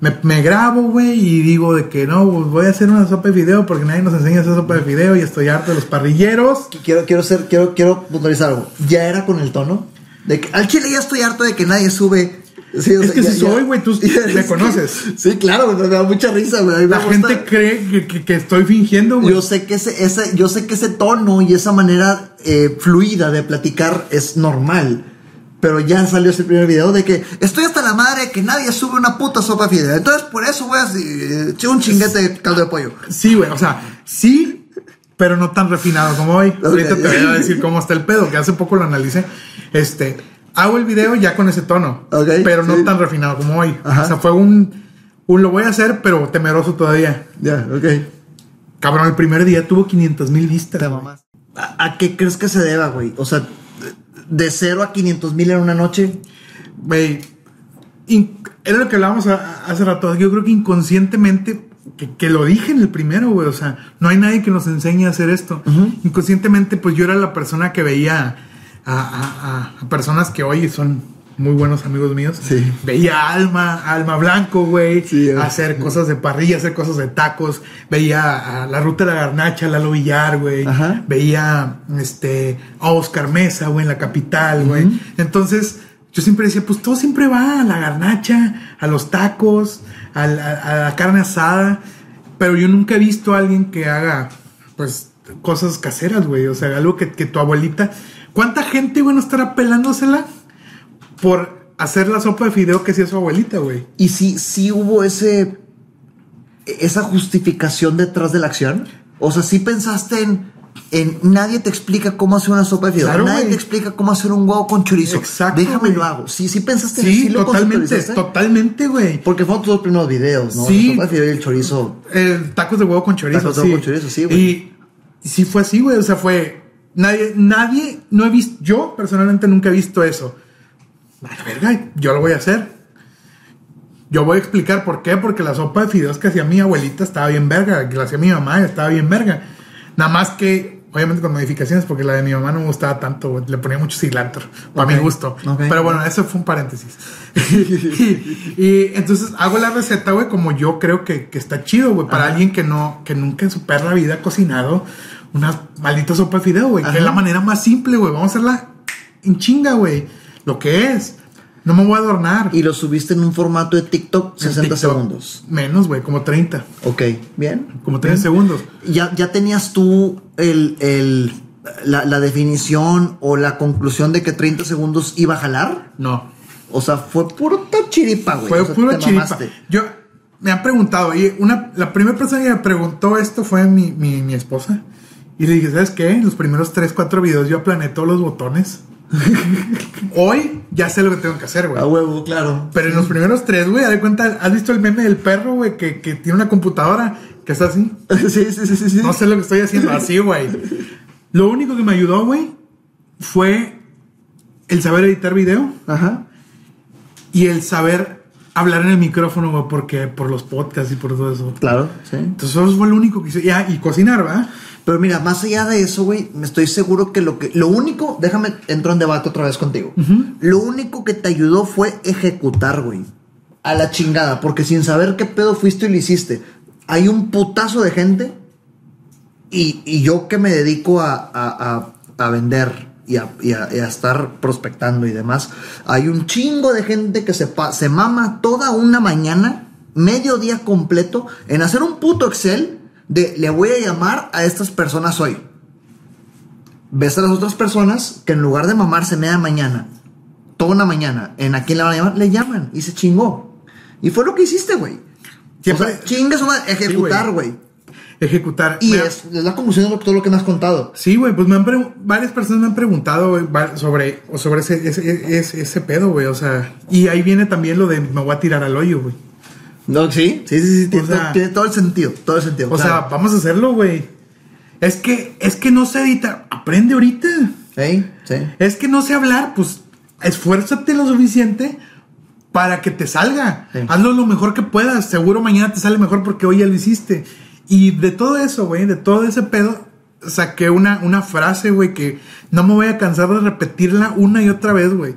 Me, me grabo, güey, y digo de que no, pues, voy a hacer una sopa de fideo porque nadie nos enseña a hacer sopa de fideo y estoy harto de los parrilleros. Quiero, quiero ser, quiero, quiero puntualizar algo. Ya era con el tono. De que al chile ya estoy harto de que nadie sube. Sí, o Es que ya- si soy, güey, tú me que- conoces. sí, claro, me da mucha risa, güey. La gusta- gente cree que, que- que estoy fingiendo, güey. Yo sé que ese, ese, yo sé que ese tono y esa manera eh, fluida de platicar es normal. Pero ya salió ese primer video de que estoy hasta la madre que nadie sube una puta sopa fideo. Entonces por eso a eh, un chinguete de caldo de pollo. Sí, güey, o sea, sí, pero no tan refinado como hoy. Ahorita te voy a decir cómo está el pedo, que hace poco lo analicé. Este, hago el video ya con ese tono, Ok, pero no sí. tan refinado como hoy. Ajá. O sea, fue un, un lo voy a hacer, pero temeroso todavía. Ya, ok. Cabrón, el primer día tuvo 500 mil vistas. Te mamás. ¿A, a qué crees que se deba, güey? O sea, de- de cero a 500 mil en una noche. Güey, era lo que hablábamos a- hace rato. Yo creo que inconscientemente, que, que lo dije en el primero, güey. O sea, no hay nadie que nos enseñe a hacer esto. Inconscientemente, pues yo era la persona que veía a, a- a- personas que hoy son muy buenos amigos míos. Sí. Veía a Alma, a Alma Blanco, güey, Sí, hacer cosas de parrilla, hacer cosas de tacos. Veía a la ruta de la garnacha, Lalo Villar, güey. Ajá. Veía este, a Oscar Mesa, güey, en la capital, güey. Entonces, yo siempre decía, pues todo siempre va a la garnacha, a los tacos, a la, a la carne asada. Pero yo nunca he visto a alguien que haga, pues, cosas caseras, güey. O sea, algo que, que tu abuelita. ¿Cuánta gente, güey, no estará pelándosela por hacer la sopa de fideo que hacía su abuelita, güey? Y sí, sí hubo ese. esa justificación detrás de la acción. O sea, sí pensaste en. en nadie te explica cómo hacer una sopa de fideo. Claro, nadie güey. te explica cómo hacer un huevo con chorizo. Exacto, Déjame güey. lo hago. Sí, sí pensaste en Sí, lo totalmente, totalmente, güey. Porque fueron tus dos primeros videos, ¿no? Sí. La sopa de fideo y el chorizo. Eh, tacos de huevo con chorizo. Tacos de sí. huevo con chorizo, sí, güey. Y, y sí fue así, güey. O sea, fue. Nadie, nadie, no he visto. Yo personalmente nunca he visto eso. A la verga, yo lo voy a hacer. Yo voy a explicar por qué. Porque la sopa de fideos que hacía mi abuelita estaba bien verga. Que la hacía mi mamá estaba bien verga. Nada más que, obviamente con modificaciones, porque la de mi mamá no me gustaba tanto. Le ponía mucho cilantro. Para mi gusto. Pero bueno, eso fue un paréntesis. y, y entonces hago la receta, güey, como yo creo que, que está chido, güey, para alguien que no, que nunca en su perra vida ha cocinado una maldita sopa de fideo, güey, que es la manera más simple, güey. Vamos a hacerla en chinga, güey. Lo que es. No me voy a adornar. Y lo subiste en un formato de TikTok, En 60 TikTok. segundos. Menos, güey, como 30. Ok, bien. Como 30 segundos. ¿Ya, ya tenías tú el, el- la, la definición o la conclusión de que 30 segundos iba a jalar? No. O sea, fue puro chiripa, güey. Fue O sea, puro chiripa. mamaste. Yo me han preguntado, oye, una, la primera persona que me preguntó esto fue mi, mi, mi esposa. Y le dije, ¿sabes qué? Los primeros 3, 4 videos yo aplané todos los botones. Hoy ya sé lo que tengo que hacer, güey. A huevo, claro. Pero en los primeros tres, güey, de cuenta, ¿has visto el meme del perro, güey, que, que tiene una computadora que está así? sí, sí, sí, sí. sí. No sé lo que estoy haciendo así, güey. Lo único que me ayudó, güey, fue el saber editar video Ajá. y el saber hablar en el micrófono, güey, porque por los podcasts y por todo eso. Claro, sí. Entonces, eso fue lo único que hice. Ya, y cocinar, ¿verdad? Pero mira, más allá de eso, güey, me estoy seguro que lo que. Lo único, déjame, entro en debate otra vez contigo. Lo único que te ayudó fue ejecutar, güey. A la chingada, porque sin saber qué pedo fuiste y lo hiciste. Hay un putazo de gente. Y, y yo que me dedico a, a- a- a vender y a, y a- y a estar prospectando y demás. Hay un chingo de gente que se, se mama toda una mañana, medio día completo, en hacer un puto Excel de le voy a llamar a estas personas hoy. Ves a las otras personas que en lugar de mamarse media mañana, toda una mañana, en a quién le van a llamar, le llaman y se chingó. Y fue lo que hiciste, güey. O sea, chingas una ejecutar, güey. Ejecutar. y es, es la conclusión de todo lo que me has contado. Sí, güey, pues me han varias personas me han preguntado va- sobre, sobre ese, ese, ese, ese pedo, güey. O sea, y ahí viene también lo de me voy a tirar al hoyo, güey. No, sí, sí, sí, sí, tiene, sea- tiene todo el sentido, todo el sentido. O sea, vamos a hacerlo, güey. Es que, es que no sé editar. Aprende ahorita. Sí, sí. Es que no sé hablar, pues esfuérzate lo suficiente para que te salga. Sí. Hazlo lo mejor que puedas. Seguro mañana te sale mejor porque hoy ya lo hiciste. Y de todo eso, güey, de todo ese pedo, saqué una, una frase, güey, que no me voy a cansar de repetirla una y otra vez, güey.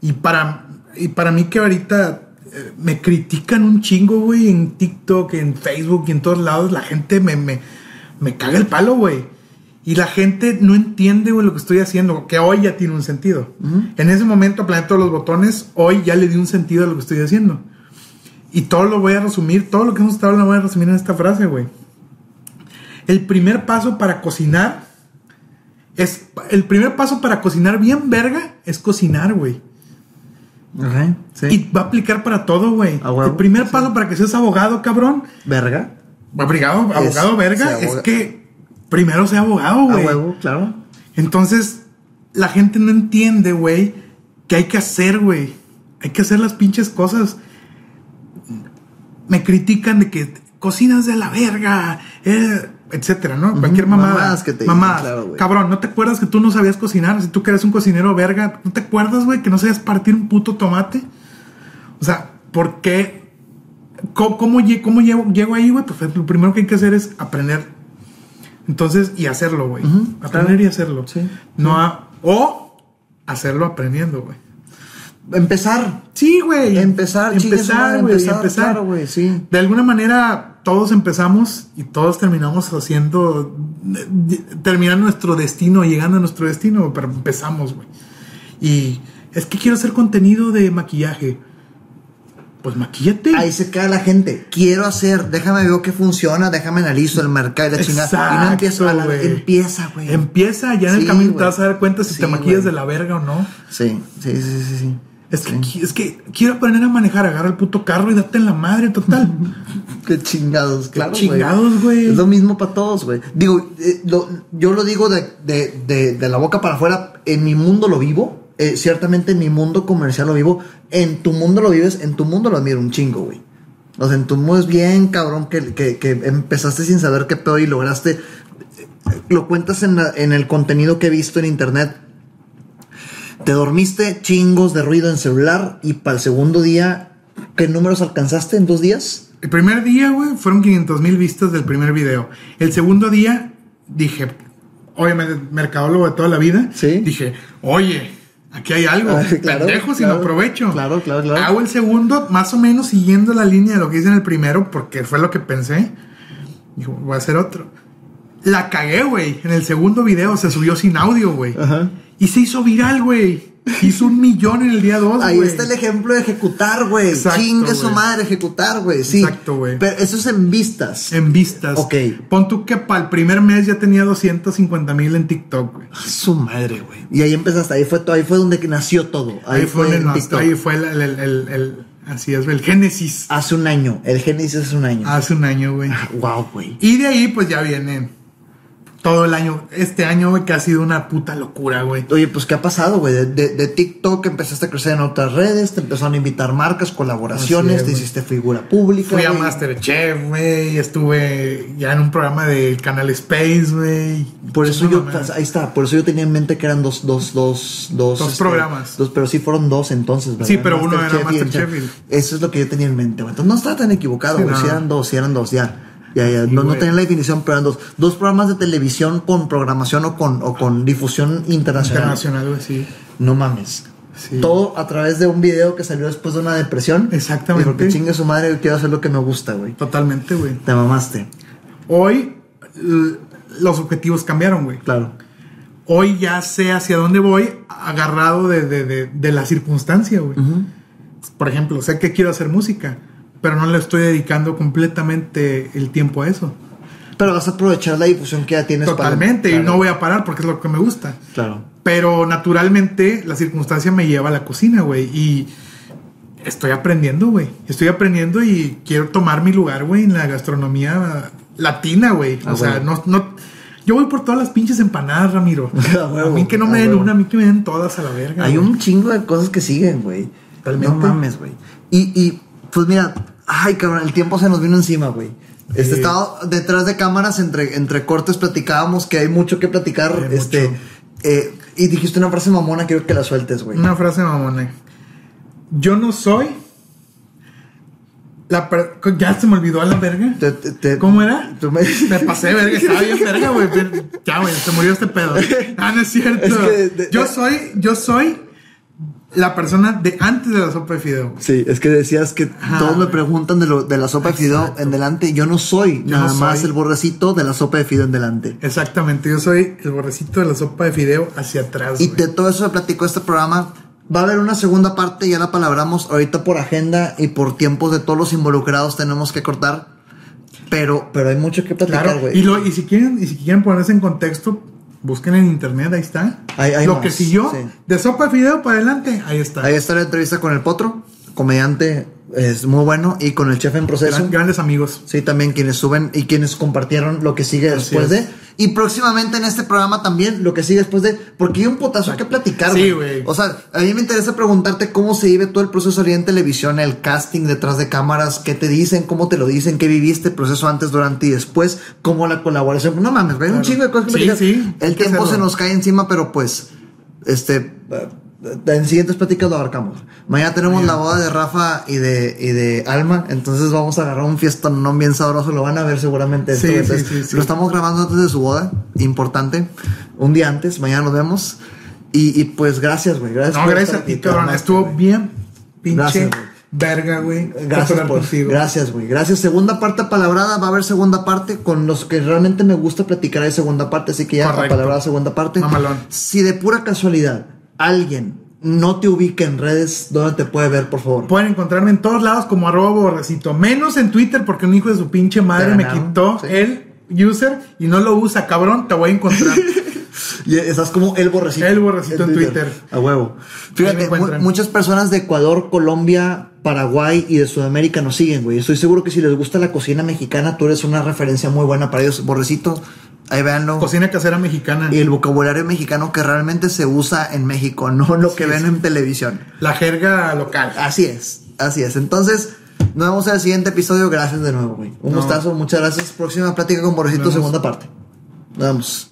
Y para, y para mí que ahorita eh, me critican un chingo, güey, en TikTok, en Facebook y en todos lados, la gente me, me, me caga el palo, güey. Y la gente no entiende, güey, lo que estoy haciendo, que hoy ya tiene un sentido. En ese momento aplané todos los botones, hoy ya le di un sentido a lo que estoy haciendo. Y todo lo voy a resumir, todo lo que hemos estado hablando lo voy a resumir en esta frase, güey. El primer paso para cocinar es. El primer paso para cocinar bien verga es cocinar, güey. Ok, sí. Y va a aplicar para todo, güey. El primer sí. paso para que seas abogado, cabrón. Verga. Abogado, abogado Es- verga, es que primero sea abogado, güey. huevo, claro. Entonces, la gente no entiende, güey, que hay que hacer, güey. Hay que hacer las pinches cosas. Me critican de que cocinas de la verga, eh, etcétera, ¿no? Cualquier mamada. Mamadas que te claro. Cabrón, ¿no te acuerdas que tú no sabías cocinar? Si tú que eres un cocinero verga, ¿no te acuerdas, güey, que no sabías partir un puto tomate? O sea, ¿por qué? ¿Cómo, cómo cómo llego, llego ahí, güey? Pues lo primero que hay que hacer es aprender. Entonces, y hacerlo, güey. Aprender claro. y hacerlo. Sí. No a- o hacerlo aprendiendo, güey. Empezar. Sí, güey. Empezar, empezar, güey. empezar, güey, sí. De alguna manera, todos empezamos y todos terminamos haciendo, terminar nuestro destino, llegando a nuestro destino, pero empezamos, güey. Y es que quiero hacer contenido de maquillaje. Pues maquillate. Ahí se queda la gente. Quiero hacer, déjame ver qué funciona, déjame analizo el mercado y la chingada. Y no empieza, a la- güey. empieza, güey. Empieza, ya en el camino te vas a dar cuenta si Sí, te maquillas de la verga o no. Sí, sí, sí, sí, sí. Es que, es que quiero aprender a manejar, agarra el puto carro y date en la madre total. Qué chingados, claro. güey. chingados, güey. Es lo mismo para todos, güey. Digo, eh, lo- yo lo digo de, de- de- de la boca para afuera. En mi mundo lo vivo. eh, ciertamente en mi mundo comercial lo vivo. En tu mundo lo vives. En tu mundo lo admiro un chingo, güey. O sea, en tu mundo es bien cabrón que, que- que empezaste sin saber qué peor y lograste. eh, Lo cuentas en, la- en el contenido que he visto en internet. Te dormiste chingos de ruido en celular y para el segundo día, ¿qué números alcanzaste en dos días? El primer día, güey, fueron 500 mil vistas del primer video. El segundo día dije, obviamente, mercadólogo de toda la vida. Sí. Dije, oye, aquí hay algo. Ah, claro, Pendejo si claro. no aprovecho. Claro, claro, claro. Hago el segundo, más o menos siguiendo la línea de lo que hice en el primero, porque fue lo que pensé. Dijo, voy a hacer otro. La cagué, güey. En el segundo video se subió sin audio, güey. Ajá. Y se hizo viral, güey. Hizo un millón en el día 2, Ahí está el ejemplo de ejecutar, güey. Chingue su madre, ejecutar, güey. Sí. Exacto, güey. Pero eso es en vistas. En vistas. Ok. Pon tú que para el primer mes ya tenía 250 mil en TikTok, güey. Su madre, güey. Y ahí empezaste, ahí fue todo, ahí fue donde nació todo. Ahí, fue, en el, TikTok. ahí fue el, el- el- así es, el génesis. Hace un año. El Génesis es un año. Hace un año, güey. Wow, güey. Y de ahí, pues ya viene todo el año. Este año, güey, que ha sido una puta locura, güey. Oye, pues ¿qué ha pasado, güey? De, de- de TikTok empezaste a crecer en otras redes, te empezaron a invitar marcas, colaboraciones, es, te hiciste figura pública. Fui a güey. Masterchef, güey. Estuve ya en un programa del canal Space, güey. Por eso No yo, ahí está, por eso yo tenía en mente que eran dos, dos, dos, dos, Dos programas. Dos, pero sí fueron dos entonces, ¿verdad? Sí, pero uno era Masterchef Chef. y- Eso es lo que yo tenía en mente, güey. Entonces no estaba tan equivocado, Sí, güey. no. Sí eran dos, sí eran dos, ya. Ya, ya. Sí, no, no güey. tenía la definición, pero eran dos. Dos programas de televisión con programación o con, o con difusión internacional. Internacional, güey, sí. No mames. Sí. Todo a través de un video que salió después de una depresión. Exactamente. Y porque chingue su madre, quiero hacer lo que me gusta, güey. Totalmente, güey. Te mamaste. Hoy los objetivos cambiaron, güey. Claro. Hoy ya sé hacia dónde voy agarrado de, de, de, de la circunstancia, güey. Por ejemplo, sé que quiero hacer música, pero no le estoy dedicando completamente el tiempo a eso. Pero vas a aprovechar la difusión que ya tienes para- Totalmente, y no voy a parar porque es lo que me gusta. Claro. Pero naturalmente la circunstancia me lleva a la cocina, güey. Y estoy aprendiendo, güey. Estoy aprendiendo y quiero tomar mi lugar, güey, en la gastronomía latina, güey. Ah, o sea, no, no. Yo voy por todas las pinches empanadas, Ramiro. Ah, a mí que no me ah, den una, a mí que me den todas a la verga. Hay un chingo de cosas que siguen, güey. No mames, güey. Y, y, pues mira, ay, cabrón, el tiempo se nos vino encima, güey. Este Sí. estaba detrás de cámaras, entre, entre cortes platicábamos que hay mucho que platicar. Hay este, mucho. eh, y dijiste una frase mamona, quiero que la sueltes, güey. Una frase mamona. Yo no soy. La per- ya se me olvidó a la verga. Te- te- te- ¿Cómo era? tú me- Me pasé, verga, estaba bien verga, güey. Ya, güey, se murió este pedo. Ah, no es cierto. Es que de- yo soy, yo soy la persona de antes de la sopa de fideo. Sí, es que decías que Ajá, todos me preguntan de, lo, de la sopa de fideo en delante. Yo no soy Yo nada no más el borrecito de la sopa de fideo en delante. Exactamente, yo soy el borrecito de la sopa de fideo hacia atrás. Y de todo eso se platicó este programa. Va a haber una segunda parte, ya la palabramos ahorita por agenda y por tiempos de todos los involucrados tenemos que cortar. Pero, pero hay mucho que platicar, Claro, güey. y, lo- y si quieren, y si quieren ponerse en contexto, busquen en internet, ahí está. Hay lo más, que siguió, sí. de sopa de fideo para adelante, ahí está. Ahí está la entrevista con el Potro, comediante, es muy bueno, y con el chef en proceso. Gran- grandes amigos. Sí, también quienes suben y quienes compartieron lo que sigue Así después es. de. Y próximamente en este programa también lo que sigue después de. Porque hay un potazo que platicar, Sí, güey. O sea, a mí me interesa preguntarte cómo se vive todo el proceso ahí en televisión, el casting detrás de cámaras, qué te dicen, cómo te lo dicen, qué viviste, el proceso antes, durante y después, cómo la colaboración. No mames, hay un chingo de cosas que Sí, sí, El tiempo se nos cae encima, pero pues, este. En siguientes pláticas lo abarcamos. Mañana tenemos la boda de Rafa y de, y de Alma, entonces vamos a agarrar un fiestón no bien sabroso, lo van a ver seguramente. esto, Sí, sí, entonces, sí. Lo estamos grabando antes de su boda, importante, un día antes, mañana nos vemos. Y, y pues gracias, güey. Gracias No, por gracias a ti, cabrón. Estuvo güey. bien pinche Gracias, güey. verga, güey. Gracias, por, gracias, güey. Gracias. Segunda parte palabrada. Va a haber segunda parte. Con los que realmente me gusta platicar hay segunda parte. Así que ya, Correcto. palabrada segunda parte. Mamalón. Si de pura casualidad alguien no te ubica en redes, ¿dónde te puede ver, por favor? Pueden encontrarme en todos lados como arroba borrecito. Menos en Twitter porque un hijo de su pinche madre me quitó sí. el user y no lo usa, cabrón. Te voy a encontrar. Y estás como el borrecito. El borrecito en Twitter. A huevo. Fíjate, muchas personas de Ecuador, Colombia, Paraguay y de Sudamérica nos siguen, güey. Estoy seguro que si les gusta la cocina mexicana, tú eres una referencia muy buena para ellos. Borrecito, ahí véanlo. Cocina casera mexicana. y el vocabulario mexicano que realmente se usa en México, no lo que Sí, ven sí. en televisión. La jerga local. Así es, así es. Entonces, nos vemos en el siguiente episodio. Gracias de nuevo, güey. Un No. gustazo, muchas gracias. Próxima plática con Borrecito, segunda parte. Nos vemos.